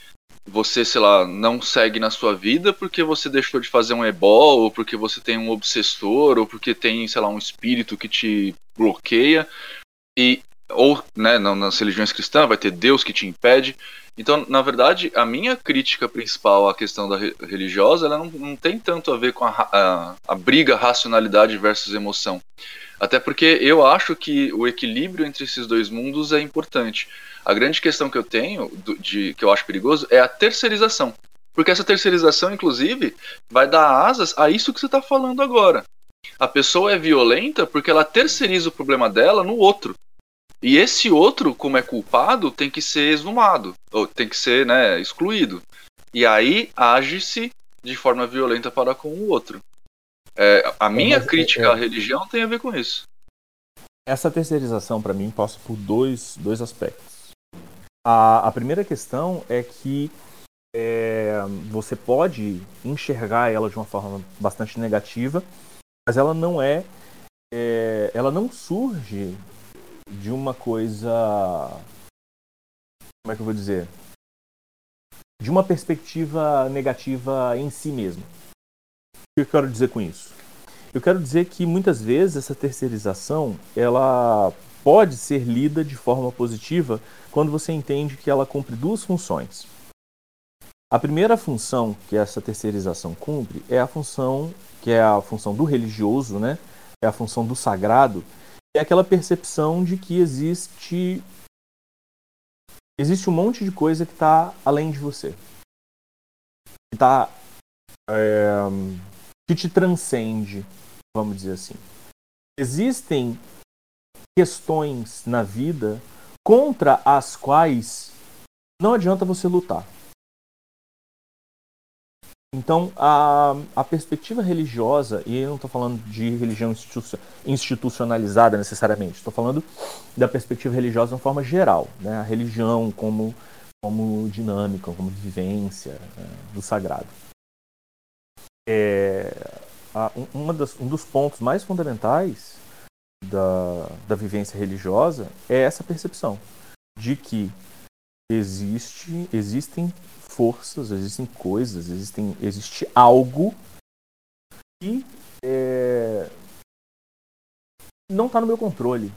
você, sei lá, não segue na sua vida porque você deixou de fazer um ebó, ou porque você tem um obsessor, ou porque tem, sei lá, um espírito que te bloqueia. E ou, né, nas religiões cristãs vai ter Deus que te impede. Então, na verdade, a minha crítica principal à questão da religiosa, ela não, não tem tanto a ver com a, a, a briga racionalidade versus emoção. Até porque eu acho que o equilíbrio entre esses dois mundos é importante. A grande questão que eu tenho, de, que eu acho perigoso, é a terceirização. Porque essa terceirização, inclusive, vai dar asas a isso que você está falando agora. A pessoa é violenta porque ela terceiriza o problema dela no outro. E esse outro, como é culpado, tem que ser exumado, ou tem que ser né, excluído. E aí age-se de forma violenta para com o outro. É, a minha Mas, crítica é, à religião tem a ver com isso. Essa terceirização, para mim, passa por dois, dois aspectos. A, a primeira questão é que é, você pode enxergar ela de uma forma bastante negativa, mas ela não é, é ela não surge de uma coisa. Como é que eu vou dizer? De uma perspectiva negativa em si mesmo. O que eu quero dizer com isso? Eu quero dizer que muitas vezes essa terceirização ela pode ser lida de forma positiva quando você entende que ela cumpre duas funções. A primeira função que essa terceirização cumpre é a função que é a função do religioso, né? É a função do sagrado, é aquela percepção de que existe existe um monte de coisa que está além de você, que tá é, que te transcende, vamos dizer assim. Existem questões na vida contra as quais não adianta você lutar. Então, a, a perspectiva religiosa, e eu não estou falando de religião institucionalizada necessariamente, estou falando da perspectiva religiosa de uma forma geral, né? a religião como, como dinâmica, como vivência né? do sagrado. É, a, uma das, um dos pontos mais fundamentais da, da vivência religiosa é essa percepção de que existe, existem forças, existem coisas, existem, existe algo que é, não está no meu controle.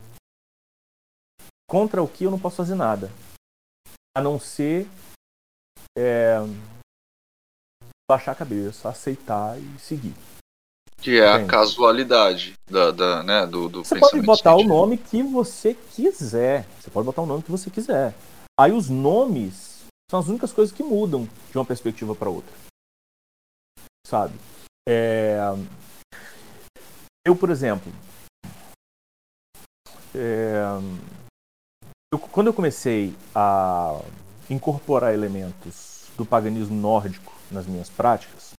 Contra o que eu não posso fazer nada. A não ser é, baixar a cabeça, aceitar e seguir. Que é a casualidade da, da, né, do, do Você pode botar científico. o nome que você quiser. Você pode botar o nome que você quiser. Aí os nomes são as únicas coisas que mudam de uma perspectiva para outra. Sabe? É... Eu, por exemplo, é... eu, quando eu comecei a incorporar elementos do paganismo nórdico nas minhas práticas,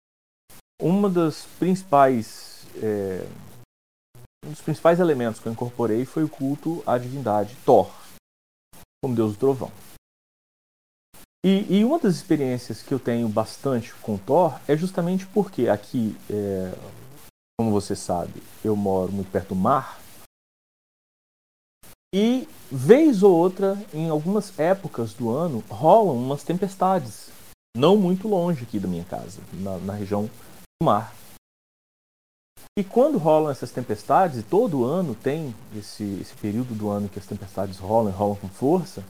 uma das principais é... um dos principais elementos que eu incorporei foi o culto à divindade Thor, como deus do trovão. E, e, uma das experiências que eu tenho bastante com Thor é justamente porque aqui, é, como você sabe, eu moro muito perto do mar. E vez ou outra, em algumas épocas do ano, rolam umas tempestades. Não muito longe aqui da minha casa, na, na região do mar. E quando rolam essas tempestades, e todo ano tem esse, esse período do ano que as tempestades rolam e rolam com força,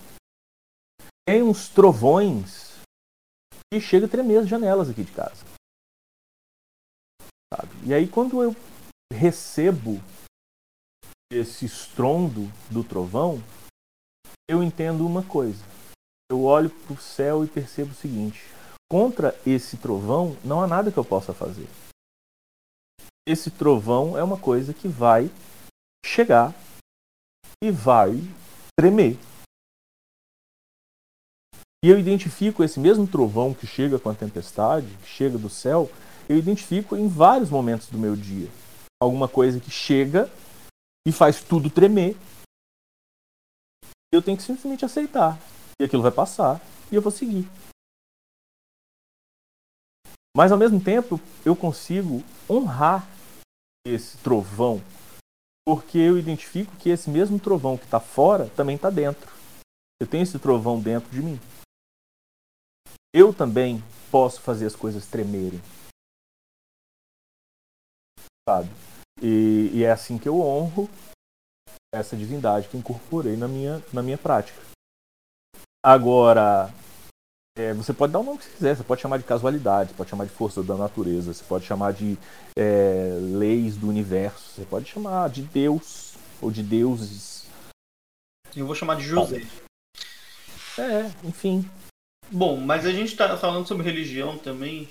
tem uns trovões que chega a tremer as janelas aqui de casa. Sabe? E aí quando eu recebo esse estrondo do trovão, eu entendo uma coisa. Eu olho para o céu e percebo o seguinte: contra esse trovão não há nada que eu possa fazer. Esse trovão é uma coisa que vai chegar e vai tremer. E eu identifico esse mesmo trovão que chega com a tempestade, que chega do céu, eu identifico em vários momentos do meu dia. Alguma coisa que chega e faz tudo tremer. Eu tenho que simplesmente aceitar. E aquilo vai passar e eu vou seguir. Mas ao mesmo tempo, eu consigo honrar esse trovão, porque eu identifico que esse mesmo trovão que está fora também está dentro. Eu tenho esse trovão dentro de mim eu também posso fazer as coisas tremerem. Sabe? E, e, é assim que eu honro essa divindade que incorporei na minha, na minha prática. Agora, é, você pode dar o nome que você quiser, você pode chamar de casualidade, você pode chamar de força da natureza, você pode chamar de é, leis do universo, você pode chamar de Deus ou de deuses. Eu vou chamar de José. É, enfim, Bom, mas a gente está falando sobre religião também.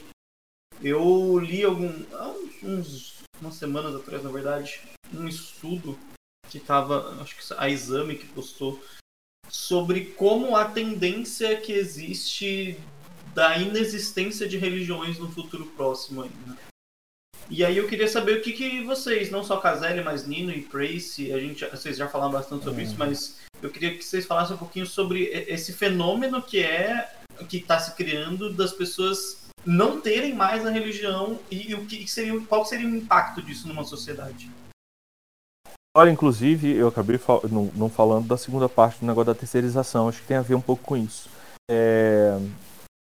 Eu li algum, há uns, umas semanas atrás, na verdade, um estudo que estava, acho que a Exame que postou, sobre como a tendência que existe da inexistência de religiões no futuro próximo ainda. E aí eu queria saber o que, que vocês, não só Caselli, mas Nino e Tracy, a gente, vocês já falaram bastante sobre isso, mas eu queria que vocês falassem um pouquinho sobre esse fenômeno que é que está se criando das pessoas não terem mais a religião e o que seria, qual seria o impacto disso numa sociedade? Olha, inclusive, eu acabei fal não, não, falando da segunda parte do negócio da terceirização, acho que tem a ver um pouco com isso. É...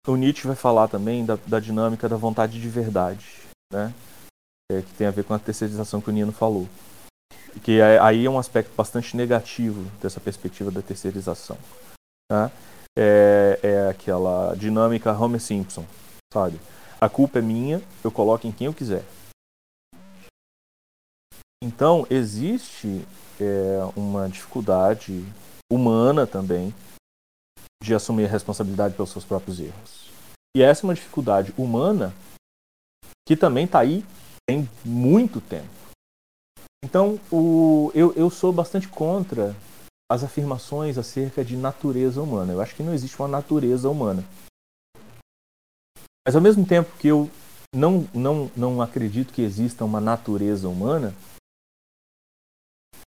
O Nietzsche vai falar também da, da dinâmica da vontade de verdade, né? É, que tem a ver com a terceirização que o Nino falou. Que aí é um aspecto bastante negativo dessa perspectiva da terceirização. Né? É, é aquela dinâmica Homer Simpson, sabe? A culpa é minha, eu coloco em quem eu quiser. Então, existe é, uma dificuldade humana também de assumir a responsabilidade pelos seus próprios erros. E essa é uma dificuldade humana que também está aí tem muito tempo. Então, o, eu, eu sou bastante contra as afirmações acerca de natureza humana. Eu acho que não existe uma natureza humana. Mas ao mesmo tempo que eu não, não, não acredito que exista uma natureza humana,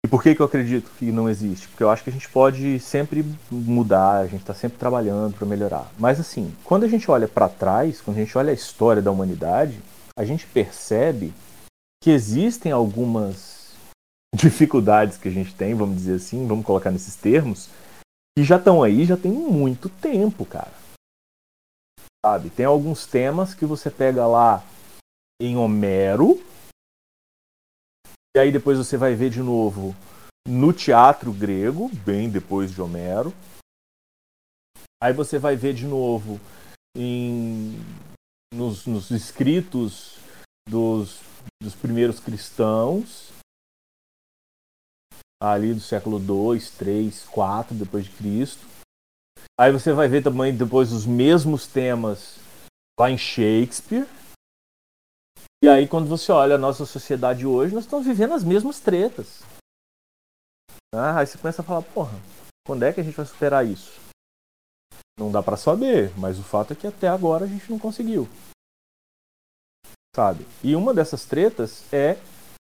e por que, que eu acredito que não existe? Porque eu acho que a gente pode sempre mudar, a gente está sempre trabalhando para melhorar. Mas assim, quando a gente olha para trás, quando a gente olha a história da humanidade, a gente percebe que existem algumas dificuldades que a gente tem, vamos dizer assim, vamos colocar nesses termos, que já estão aí já tem muito tempo, cara. Sabe? Tem alguns temas que você pega lá em Homero, e aí depois você vai ver de novo no teatro grego, bem depois de Homero. Aí você vai ver de novo em, nos, nos escritos dos, dos primeiros cristãos, ali do século 2, 3, 4 depois de Cristo. Aí você vai ver também depois os mesmos temas lá em Shakespeare. E aí, quando você olha a nossa sociedade hoje, nós estamos vivendo as mesmas tretas. Ah, aí você começa a falar, porra, quando é que a gente vai superar isso? Não dá para saber, mas o fato é que até agora a gente não conseguiu. Sabe? E uma dessas tretas é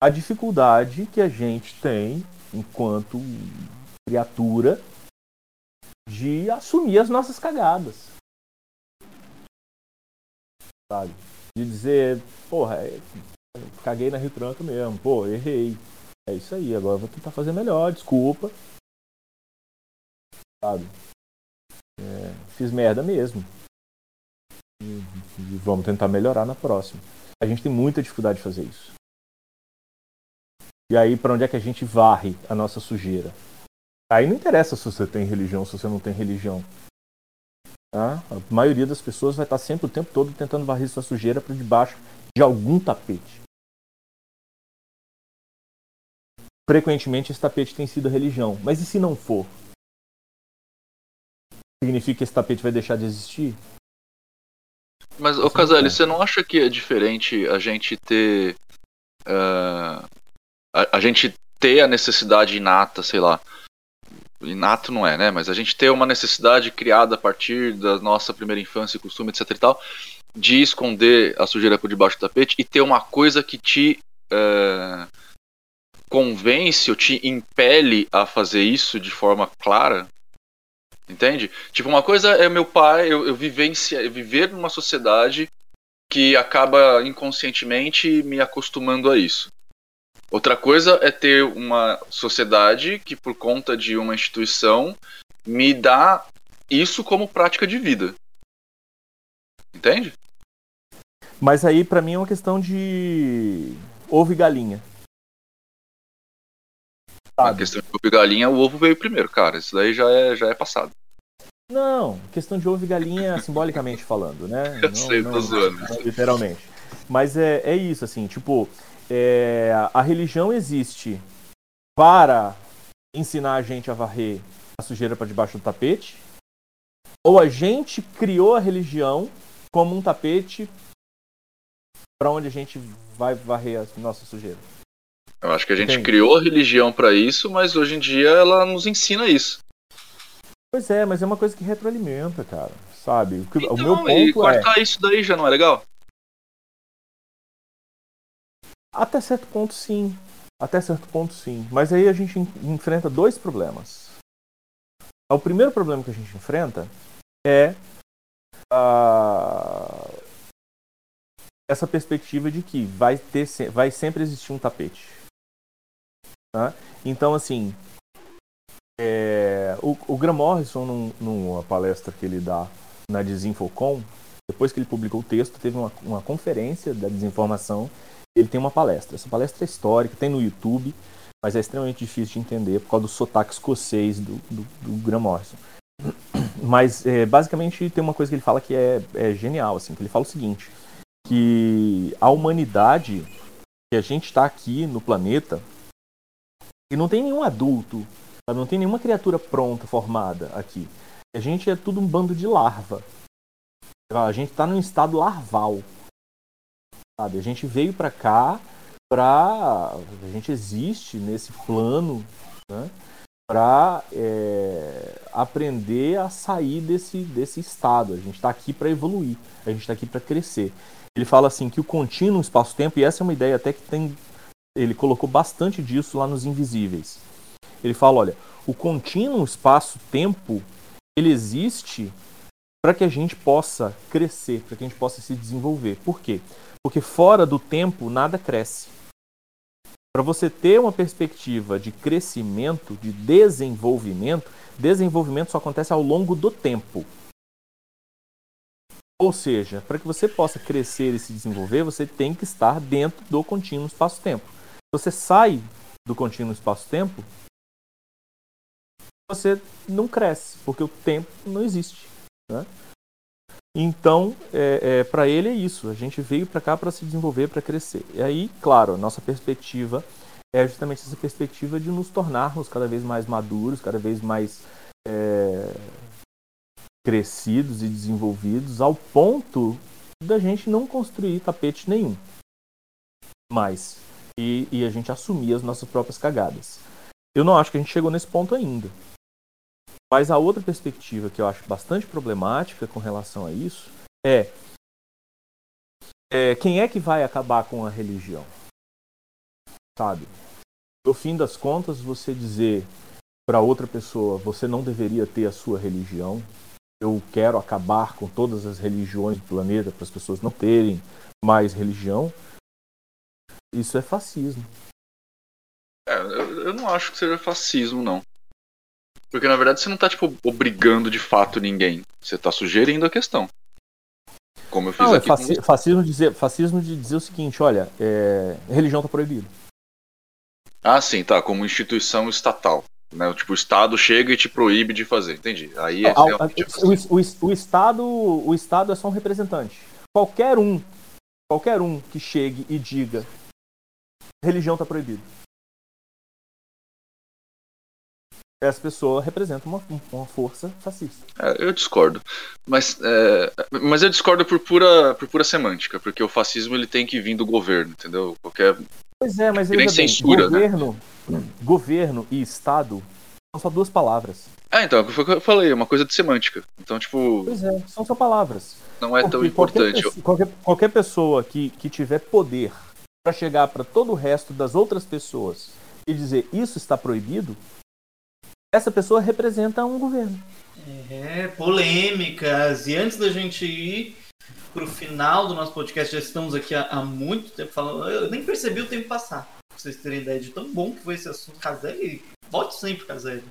a dificuldade que a gente tem enquanto criatura de assumir as nossas cagadas. Sabe? de dizer, porra, é, caguei na Rio Tranco mesmo, pô, errei. É isso aí, agora vou tentar fazer melhor, desculpa. Sabe? É, fiz merda mesmo. E, e vamos tentar melhorar na próxima. A gente tem muita dificuldade de fazer isso. E aí, para onde é que a gente varre a nossa sujeira? Aí não interessa se você tem religião, se você não tem religião. Tá? A maioria das pessoas vai estar sempre o tempo todo tentando varrer sua sujeira para debaixo de algum tapete. Frequentemente esse tapete tem sido religião. Mas e se não for? Significa que esse tapete vai deixar de existir? Mas, ô Casale, você não acha que é diferente a gente ter. Uh, a, a gente ter a necessidade inata, sei lá, inato não é, né? Mas a gente ter uma necessidade criada a partir da nossa primeira infância e costume, etc e tal, de esconder a sujeira por debaixo do tapete e ter uma coisa que te uh, convence ou te impele a fazer isso de forma clara. Entende? Tipo, uma coisa é meu pai, eu, eu, vivencia, eu viver numa sociedade que acaba inconscientemente me acostumando a isso. Outra coisa é ter uma sociedade que, por conta de uma instituição, me dá isso como prática de vida. Entende? Mas aí, para mim, é uma questão de ovo e galinha. Sabe? A questão de ovo e galinha, o ovo veio primeiro, cara. Isso daí já é, já é passado. Não, questão de ovo e galinha, simbolicamente falando, né? Eu não, sei, não, tô zoando. Não, literalmente. Mas é, é isso, assim, tipo, é, a religião existe para ensinar a gente a varrer a sujeira para debaixo do tapete, ou a gente criou a religião como um tapete para onde a gente vai varrer a nossa sujeira. Eu acho que a gente Entende? criou a religião para isso, mas hoje em dia ela nos ensina isso. Pois é, mas é uma coisa que retroalimenta, cara. Sabe? O, então, o meu ponto e cortar é... isso daí já não é legal? Até certo ponto, sim. Até certo ponto, sim. Mas aí a gente enfrenta dois problemas. O primeiro problema que a gente enfrenta é uh, essa perspectiva de que vai, ter, vai sempre existir um tapete. Tá? Então, assim, é, o, o Graham Morrison, num, numa palestra que ele dá na Desinfocom, depois que ele publicou o texto, teve uma, uma conferência da desinformação, ele tem uma palestra. Essa palestra é histórica, tem no YouTube, mas é extremamente difícil de entender por causa do sotaque escocês do, do, do Graham Morrison. Mas, é, basicamente, tem uma coisa que ele fala que é, é genial, assim, que ele fala o seguinte, que a humanidade, que a gente está aqui no planeta, e não tem nenhum adulto, não tem nenhuma criatura pronta, formada aqui. A gente é tudo um bando de larva. A gente está num estado larval. Sabe? A gente veio para cá para a gente existe nesse plano, né? Para é, aprender a sair desse, desse estado. A gente está aqui para evoluir, a gente está aqui para crescer. Ele fala assim que o contínuo espaço-tempo, e essa é uma ideia até que tem. Ele colocou bastante disso lá nos Invisíveis. Ele fala: olha, o contínuo espaço-tempo ele existe para que a gente possa crescer, para que a gente possa se desenvolver. Por quê? Porque fora do tempo nada cresce. Para você ter uma perspectiva de crescimento, de desenvolvimento, desenvolvimento só acontece ao longo do tempo. Ou seja, para que você possa crescer e se desenvolver, você tem que estar dentro do contínuo espaço-tempo. Você sai do contínuo espaço-tempo, você não cresce, porque o tempo não existe. Né? Então, é, é para ele é isso. A gente veio para cá para se desenvolver, para crescer. E aí, claro, a nossa perspectiva é justamente essa perspectiva de nos tornarmos cada vez mais maduros, cada vez mais é, crescidos e desenvolvidos ao ponto da gente não construir tapete nenhum mais e, e a gente assumir as nossas próprias cagadas. Eu não acho que a gente chegou nesse ponto ainda. Mas a outra perspectiva que eu acho bastante problemática com relação a isso é, é quem é que vai acabar com a religião? Sabe? No fim das contas, você dizer para outra pessoa, você não deveria ter a sua religião, eu quero acabar com todas as religiões do planeta para as pessoas não terem mais religião, isso é fascismo. É, eu, eu, não acho que seja fascismo, não. Porque na verdade você não está tipo, obrigando de fato ninguém. Você está sugerindo a questão. Como eu fiz não, aqui. É faci com... fascismo, dizer, fascismo de dizer o seguinte: olha, é, religião está proibida. Ah, sim, tá. Como instituição estatal. Né? Tipo, o Estado chega e te proíbe de fazer, entendi. Aí é, o, o, o, Estado, o Estado é só um representante. Qualquer um, qualquer um que chegue e diga religião está proibida. Essa pessoa representa uma, uma força fascista. É, eu discordo. Mas, é, mas eu discordo por pura, por pura semântica, porque o fascismo ele tem que vir do governo, entendeu? Qualquer Pois é, mas veja bem, censura, né? governo, né? governo e Estado são só duas palavras. É, então, foi o que eu falei, é uma coisa de semântica. Então, tipo. Pois é, são só palavras. Não é Porque tão importante. Qualquer, qualquer, qualquer pessoa que, que tiver poder para chegar para todo o resto das outras pessoas e dizer isso está proibido, essa pessoa representa um governo. É, polêmicas. E antes da gente ir, para o final do nosso podcast. Já estamos aqui há, há, muito tempo falando. Eu nem percebi o tempo passar. Pra vocês terem ideia de tão bom que foi esse assunto. Caselli, volte sempre, Caselli.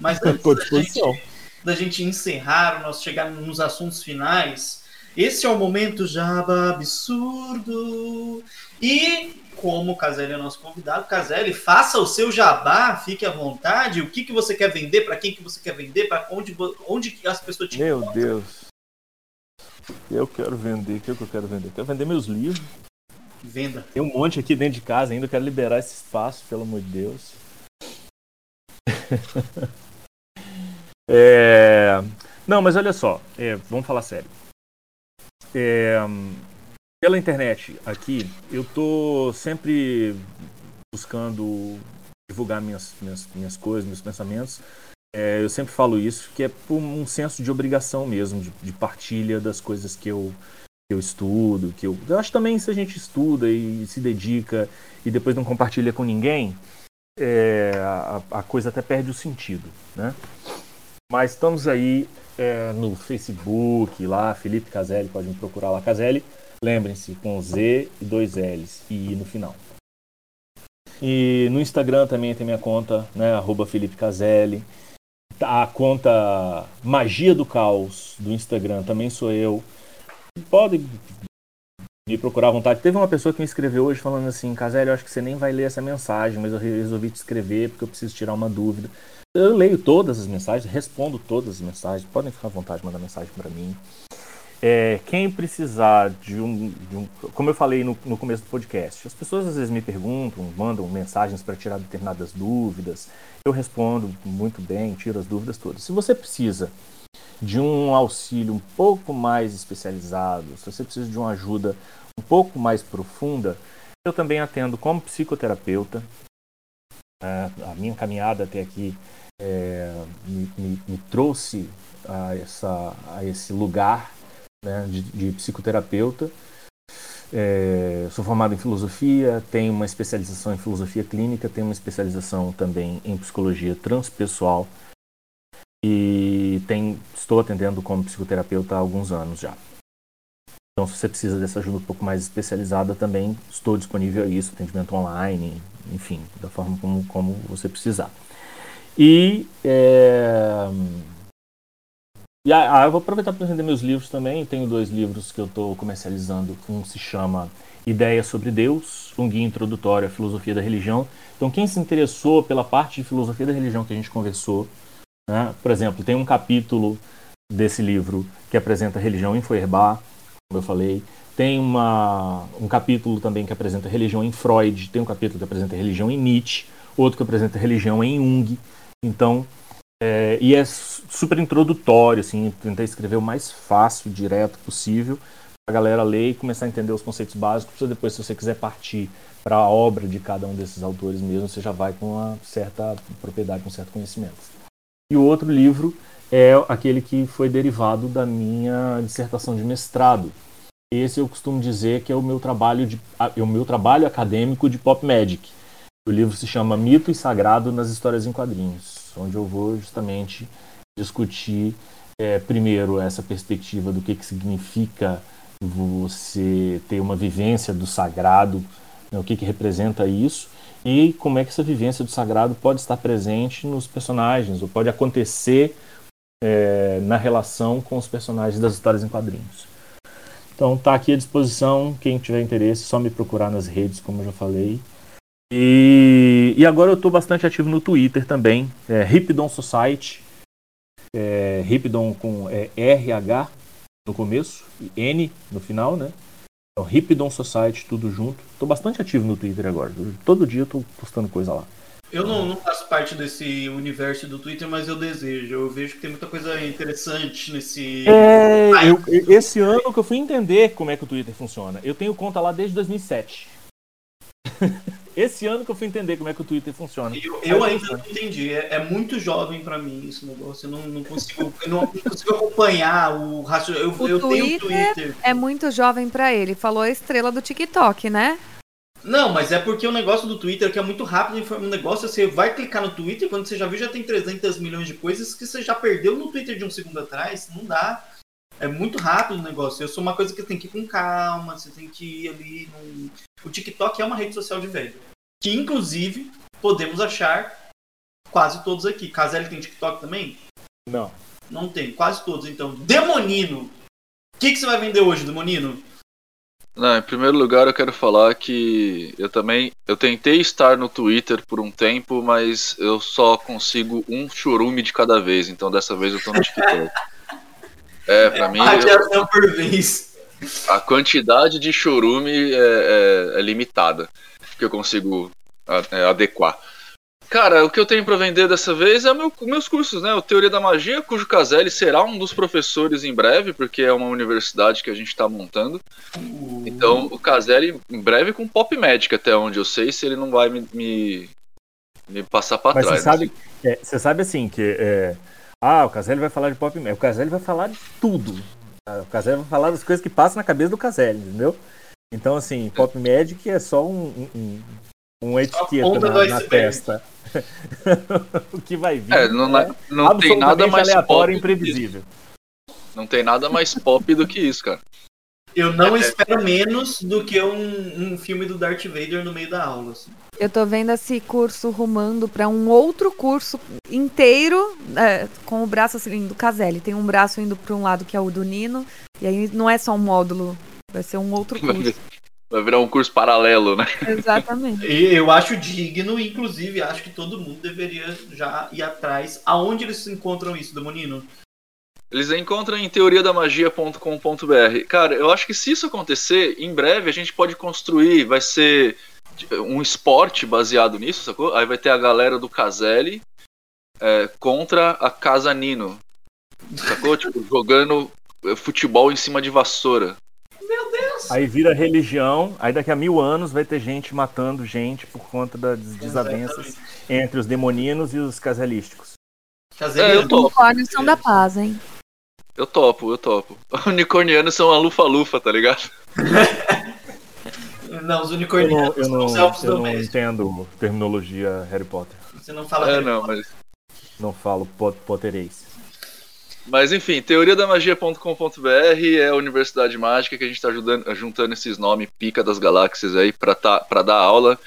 Mas antes da gente, da gente encerrar, nosso chegar nos assuntos finais, esse é o momento Jaba Absurdo. E como o Caselli é nosso convidado, Caselli, faça o seu jabá, fique à vontade. O que, que você quer vender, para quem que você quer vender, para onde, onde as pessoas te Meu encontram. Deus. Eu quero vender. O que, é que eu quero vender? Eu quero vender meus livros. Venda. Tem um monte aqui dentro de casa ainda. Eu quero liberar esse espaço, pelo amor de Deus. é... Não, mas olha só. É, vamos falar sério. É... Pela internet aqui, eu tô sempre buscando divulgar minhas, minhas, minhas coisas, meus pensamentos é, eu sempre falo isso, que é por um senso de obrigação mesmo, de, de partilha das coisas que eu, que eu estudo, que eu, eu acho também se a gente estuda e se dedica e depois não compartilha com ninguém, é, a, a, coisa até perde o sentido, né? Mas estamos aí é, no Facebook, lá, Felipe Caselli, pode me procurar lá, Caselli, lembrem-se, com Z e dois L's e I no final. E no Instagram também tem minha conta, né? Arroba Felipe Caselli. A conta Magia do Caos do Instagram também sou eu. Podem me procurar à vontade. Teve uma pessoa que me escreveu hoje falando assim, Caselli, eu acho que você nem vai ler essa mensagem, mas eu resolvi te escrever porque eu preciso tirar uma dúvida. Eu leio todas as mensagens, respondo todas as mensagens. Podem ficar à vontade de mandar mensagem para mim. É, quem precisar de um, de um, Como eu falei no, no, começo do podcast, as pessoas às vezes me perguntam, mandam mensagens para tirar determinadas dúvidas. Eu respondo muito bem, tiro as dúvidas todas. Se você precisa de um auxílio um pouco mais especializado, se você precisa de uma ajuda um pouco mais profunda, eu também atendo como psicoterapeuta. É, a minha caminhada até aqui é, me, me, me, trouxe a, essa, a esse lugar né, de, de, psicoterapeuta. É, sou formado em filosofia, tenho uma especialização em filosofia clínica, tenho uma especialização também em psicologia transpessoal e tem, estou atendendo como psicoterapeuta há alguns anos já. Então, se você precisa dessa ajuda um pouco mais especializada, também estou disponível a isso, atendimento online, enfim, da forma como, como você precisar. E é, e ah, eu vou aproveitar para vender meus livros também. Tenho dois livros que eu estou comercializando. Um se chama Ideias sobre Deus, um guia introdutório à filosofia da religião. Então, quem se interessou pela parte de filosofia da religião que a gente conversou, né? por exemplo, tem um capítulo desse livro que apresenta a religião em Feuerbach, como eu falei. Tem uma, um capítulo também que apresenta religião em Freud. Tem um capítulo que apresenta religião em Nietzsche. Outro que apresenta religião em Jung. Então, é, e é super introdutório, assim, tentei escrever o mais fácil, direto possível, a galera ler e começar a entender os conceitos básicos, depois, se você quiser partir para a obra de cada um desses autores mesmo, você já vai com uma certa propriedade, com um certo conhecimento. E o outro livro é aquele que foi derivado da minha dissertação de mestrado. Esse eu costumo dizer que é o meu trabalho, de, é o meu trabalho acadêmico de pop magic. O livro se chama Mito e Sagrado nas Histórias em Quadrinhos onde eu vou justamente discutir é, primeiro essa perspectiva do que, que significa você ter uma vivência do sagrado, né, o que, que representa isso e como é que essa vivência do sagrado pode estar presente nos personagens ou pode acontecer é, na relação com os personagens das histórias em quadrinhos. Então tá aqui à disposição, quem tiver interesse, só me procurar nas redes, como eu já falei. E, e agora eu estou bastante ativo no Twitter também, é Ripdon Society, é, Ripdon com é, RH no começo e N no final, né? Então, Ripdon Society, tudo junto. Estou bastante ativo no Twitter agora. Todo dia eu tô postando coisa lá. Eu não, não, faço parte desse universo do Twitter, mas eu desejo. Eu vejo que tem muita coisa interessante nesse. É, eu, esse ano que eu fui entender como é que o Twitter funciona. Eu tenho conta lá desde 2007. Esse ano que eu fui entender como é que o Twitter funciona. Eu, eu ainda não entendi. É, é muito jovem para mim esse negócio. Eu não, não consigo, eu não, consigo acompanhar o raciocínio. Eu, eu tenho Twitter. É muito jovem para ele. Falou a estrela do TikTok, né? Não, mas é porque o negócio do Twitter é que é muito rápido. Um negócio, você vai clicar no Twitter, quando você já viu, já tem 300 milhões de coisas que você já perdeu no Twitter de um segundo atrás. Não dá. É muito rápido o negócio. Eu sou uma coisa que tem que ir com calma, você tem que ir ali. Num... O TikTok é uma rede social de velho. Que inclusive podemos achar quase todos aqui. Caselli tem TikTok também? Não. Não tem, quase todos. Então, Demonino. O que, que você vai vender hoje, Demonino? Não, em primeiro lugar eu quero falar que eu também eu tentei estar no Twitter por um tempo, mas eu só consigo um churume de cada vez, então dessa vez eu tô no TikTok. É, pra mim. Eu, por vez. A quantidade de chorume é, é, é limitada que eu consigo é, adequar. Cara, o que eu tenho para vender dessa vez é meu, meus cursos, né? O Teoria da Magia, cujo Caselli será um dos professores em breve, porque é uma universidade que a gente está montando. Então, o Caselli em breve com Pop Magic, até onde eu sei, se ele não vai me, me, me passar para trás. Você sabe, é, você sabe assim que é, ah, o Caselli vai falar de pop O Caselli vai falar de tudo. O Caselli vai falar das coisas que passam na cabeça do Caselli, entendeu? Então, assim, Pop Magic é só um, um, um etiqueta na, na testa. o que vai vir. É, não, é não tem nada mais aleatório e imprevisível. Não tem nada mais pop do que isso, cara. Eu não espero menos do que um, um filme do Darth Vader no meio da aula. assim. Eu tô vendo esse curso rumando para um outro curso inteiro é, com o braço assim do Caselli. Tem um braço indo para um lado que é o do Nino, e aí não é só um módulo, vai ser um outro curso. Vai virar um curso paralelo, né? Exatamente. E eu acho digno, inclusive, acho que todo mundo deveria já ir atrás. Aonde eles encontram isso, Demonino? Eles encontram em teoriadamagia.com.br. Cara, eu acho que se isso acontecer, em breve a gente pode construir, vai ser um esporte baseado nisso, sacou? Aí vai ter a galera do Caselli é, contra a Casa Nino. Sacou? tipo, jogando é, futebol em cima de vassoura. Aí vira religião, aí daqui a mil anos vai ter gente matando gente por conta das desavenças Exatamente. entre os demoninos e os casalísticos. Caseliano. É, eu tô. Unicórnios são da paz, hein? Eu topo, eu topo. Unicornianos são a lufa-lufa, tá ligado? Não, os Eu unicórnios não, eu são não, os elfos eu não entendo terminologia Harry Potter. Você não fala É, Harry não, Potter. mas. Não falo pot pottereis. Mas enfim, teoriadamagia.com.br é a universidade mágica que a gente está juntando esses nomes pica das galáxias aí para tá, pra dar aula.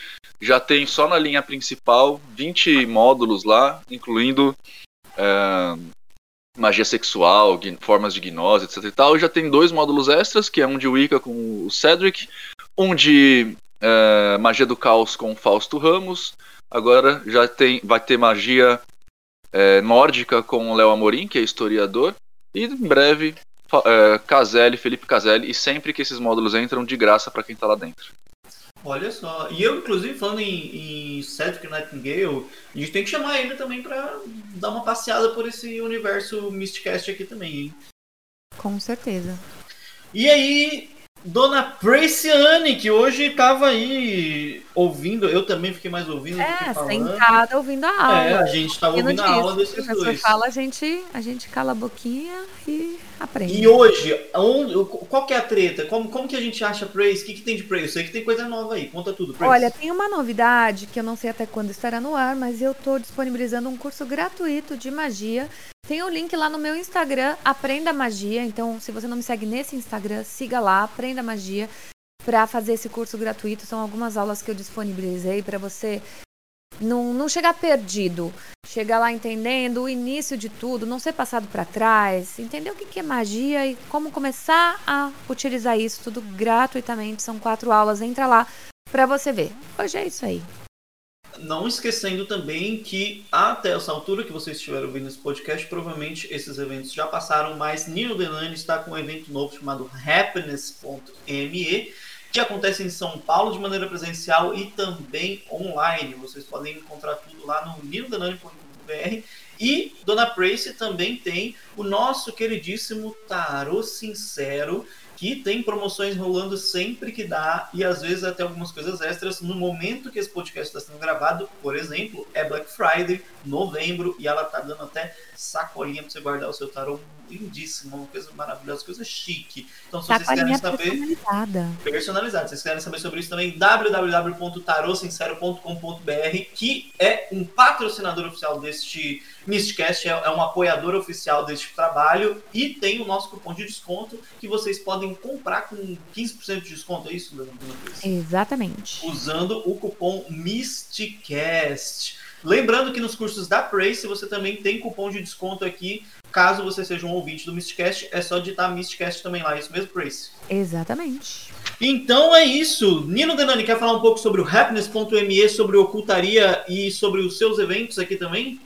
Já tem só na linha principal 20 módulos lá, incluindo é, magia sexual, formas de gnose, etc e tal. Já tem dois módulos extras, que é um de Wicca com o Cedric, um de é, magia do caos com Fausto Ramos. Agora já tem, vai ter magia é, nórdica com Léo Amorim, que é historiador, e em breve é, Caselli, Felipe Caselli, e sempre que esses módulos entram, de graça para quem tá lá dentro. Olha só. E eu, inclusive, falando em, em Cedric Nightingale, a gente tem que chamar ele também pra dar uma passeada por esse universo Mysticast aqui também, hein? Com certeza. E aí, Dona Preciane, que hoje tava aí ouvindo, eu também fiquei mais ouvindo do que É, sentada ouvindo a aula. É, a gente tava Seguindo ouvindo a aula O desses professor dois. fala, a gente, a gente cala a boquinha e aprende. E hoje, onde, qual que é a treta? Como, como que a gente acha Praise? O que, que tem de Praise? Eu sei que tem coisa nova aí. Conta tudo, Praise. Olha, tem uma novidade que eu não sei até quando estará no ar, mas eu tô disponibilizando um curso gratuito de magia. Tem o link lá no meu Instagram, Aprenda Magia. Então, se você não me segue nesse Instagram, siga lá, Aprenda Magia, para fazer esse curso gratuito. São algumas aulas que eu disponibilizei para você não, não chegar perdido, chegar lá entendendo o início de tudo, não ser passado para trás, entender o que que é magia e como começar a utilizar isso tudo gratuitamente. São quatro aulas, entra lá para você ver. Hoje é isso aí. Não esquecendo também que até essa altura que vocês estiveram ouvindo esse podcast, provavelmente esses eventos já passaram, mas Nino Delane está com um evento novo chamado happiness.me, que acontece em São Paulo de maneira presencial e também online. Vocês podem encontrar tudo lá no ninodelane.br. E Dona Prace também tem o nosso queridíssimo Tarô Sincero, que tem promoções rolando sempre que dá e às vezes até algumas coisas extras. No momento que esse podcast está sendo gravado, por exemplo, é Black Friday, novembro, e ela tá dando até sacolinha para você guardar o seu tarô. Lindíssimo, uma coisa maravilhosa, coisa chique. Então, se vocês querem saber personalizada. personalizado. Se vocês querem saber sobre isso também, www.tarosincero.com.br, que é um patrocinador oficial deste Mistcast, é, é um apoiador oficial deste trabalho e tem o nosso cupom de desconto que vocês podem comprar com 15% de desconto, é isso, Dona? Exatamente. Usando o cupom MISTCAST. Lembrando que nos cursos da Praise você também tem cupom de desconto aqui. Caso você seja um ouvinte do Mistcast, é só digitar Mistcast também lá, é isso mesmo, Praise? Exatamente. Então é isso. Nino Denani quer falar um pouco sobre o happiness.me, sobre ocultaria e sobre os seus eventos aqui também?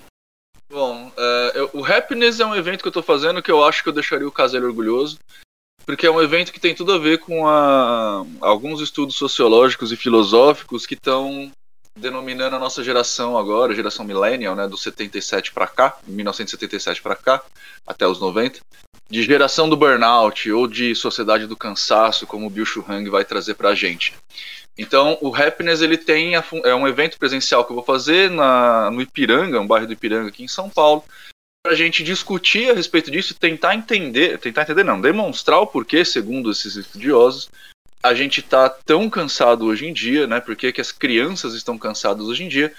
Bom, é, eu- o Happiness é um evento que eu tô fazendo que eu acho que eu deixaria o Caselli orgulhoso, porque é um evento que tem tudo a ver com a- alguns estudos sociológicos e filosóficos que estão denominando a nossa geração agora, geração millennial, né, do 77 para cá, 1977 para cá, até os 90, de geração do burnout ou de sociedade do cansaço, como o Bill Hang vai trazer pra gente. Então, o Happiness ele tem a é um evento presencial que eu vou fazer na, no Ipiranga, um bairro do Ipiranga aqui em São Paulo, para a gente discutir a respeito disso tentar entender, tentar entender não, demonstrar o porquê, segundo esses estudiosos, a gente está tão cansado hoje em dia, né? Por que as crianças estão cansadas hoje em dia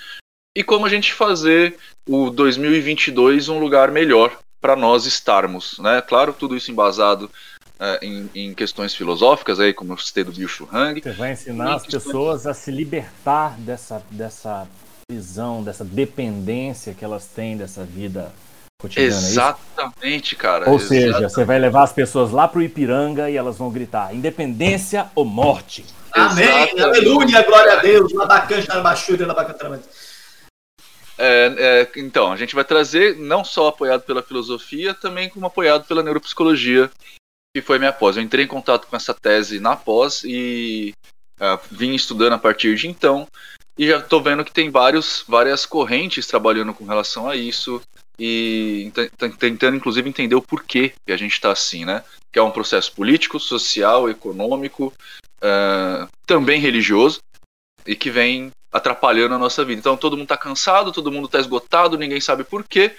e como a gente fazer o 2022 um lugar melhor para nós estarmos, né? Claro, tudo isso embasado é, em, em, questões filosóficas, aí, como eu citei do Bicho Hang. Você vai ensinar as pessoas a se libertar dessa, dessa prisão, dessa dependência que elas têm dessa vida cotidiana. É Exatamente, cara. Ou Exatamente. seja, você vai levar as pessoas lá pro Ipiranga e elas vão gritar: independência ou morte. Amém, Exatamente. aleluia, glória a Deus, labacante na labacantramento. É, é, então, a gente vai trazer não só apoiado pela filosofia, também como apoiado pela neuropsicologia, que foi minha pós. Eu entrei em contato com essa tese na pós e uh, vim estudando a partir de então. E já estou vendo que tem vários, várias correntes trabalhando com relação a isso e tentando inclusive entender o porquê que a gente está assim, né? Que é um processo político, social, econômico, uh, também religioso e que vem atrapalhando a nossa vida. Então todo mundo está cansado, todo mundo está esgotado, ninguém sabe porquê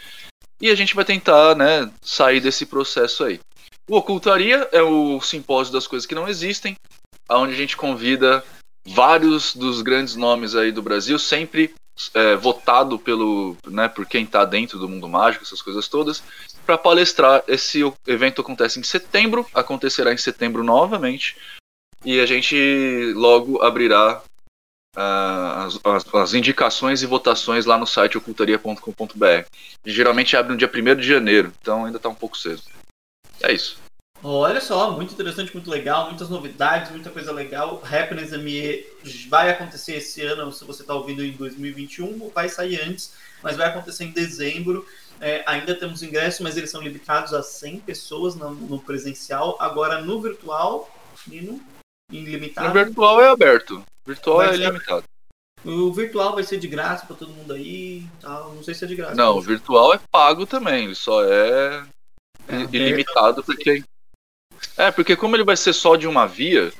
e a gente vai tentar, né, sair desse processo aí. O Ocultaria é o simpósio das coisas que não existem, onde a gente convida vários dos grandes nomes aí do Brasil, sempre é, votado pelo, né, por quem está dentro do mundo mágico, essas coisas todas, para palestrar. Esse evento acontece em setembro, acontecerá em setembro novamente, e a gente logo abrirá uh, as, as, indicações e votações lá no site ocultaria.com.br. Geralmente abre no dia 1 de janeiro, então ainda está um pouco cedo. É isso. Olha só, muito interessante, muito legal, muitas novidades, muita coisa legal. Happiness ME vai acontecer esse ano, se você está ouvindo em 2021, vai sair antes, mas vai acontecer em dezembro. É, ainda temos ingressos, mas eles são limitados a 100 pessoas no, no presencial. Agora no virtual, Nino, ilimitado. No virtual é aberto, virtual vai é ilimitado. O virtual vai ser de graça para todo mundo aí, tal. não sei se é de graça. Não, o virtual é pago também, ele só é ilimitado para quem é, porque como ele vai ser só de uma via,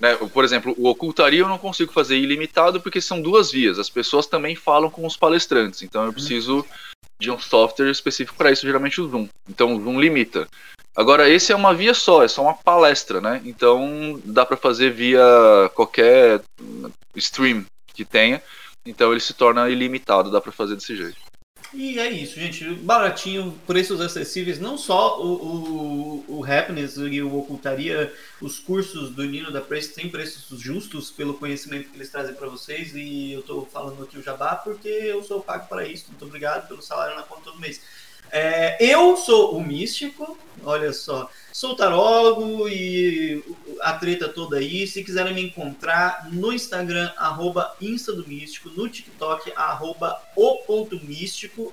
né, por exemplo, o ocultaria eu não consigo fazer ilimitado porque são duas vias. As pessoas também falam com os palestrantes, então eu preciso de um software específico para isso, geralmente o Zoom. Então o Zoom limita. Agora esse é uma via só, é só uma palestra, né? Então dá para fazer via qualquer stream que tenha. Então ele se torna ilimitado, dá para fazer desse jeito. E é isso, gente. Baratinho, preços acessíveis. Não só o, o, o Happiness e o Ocultaria, os cursos do Nino da Preço têm preços justos pelo conhecimento que eles trazem para vocês. E eu estou falando aqui o jabá porque eu sou pago para isso. Muito obrigado pelo salário na conta todo mês. É, eu sou o místico, olha só, sou tarólogo e a treta toda aí. Se quiserem me encontrar no Instagram, arroba Insta do Místico, no TikTok, arroba o ponto místico.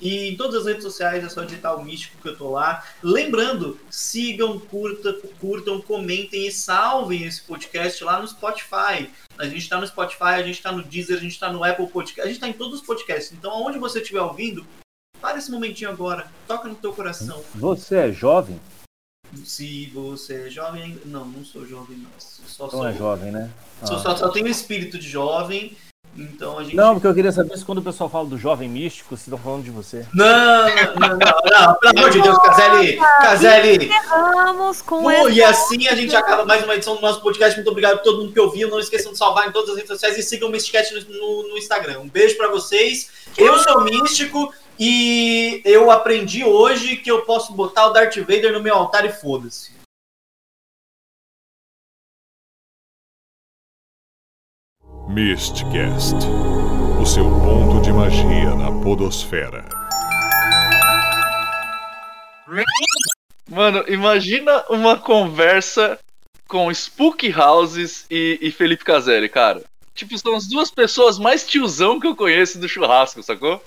E em todas as redes sociais é só digitar o místico que eu tô lá. Lembrando, sigam, curta, curtam, comentem e salvem esse podcast lá no Spotify. A gente está no Spotify, a gente está no Deezer, a gente está no Apple Podcast, a gente está em todos os podcasts. Então, aonde você estiver ouvindo, para esse momentinho agora, toca no teu coração. Você é jovem? Se você é jovem, não, não sou jovem, mas só não sou. é jovem, né? Ah. Só, só, só tenho espírito de jovem. Então a gente. Não, porque eu queria saber se quando o pessoal fala do jovem místico, se estão falando de você. Não, não, não, não, pelo amor de Deus, Caselli! Caselli! com Pô, e assim a gente acaba mais uma edição do nosso podcast. Muito obrigado a todo mundo que ouviu. Não esqueçam de salvar em todas as redes sociais e sigam o Mysticast no, no, no Instagram. Um beijo para vocês. Eu sou o Místico. E eu aprendi hoje que eu posso botar o Darth Vader no meu altar e foda-se. Mistcast o seu ponto de magia na Podosfera. Mano, imagina uma conversa com Spook Houses e, e Felipe Caselli, cara. Tipo, são as duas pessoas mais tiozão que eu conheço do churrasco, sacou?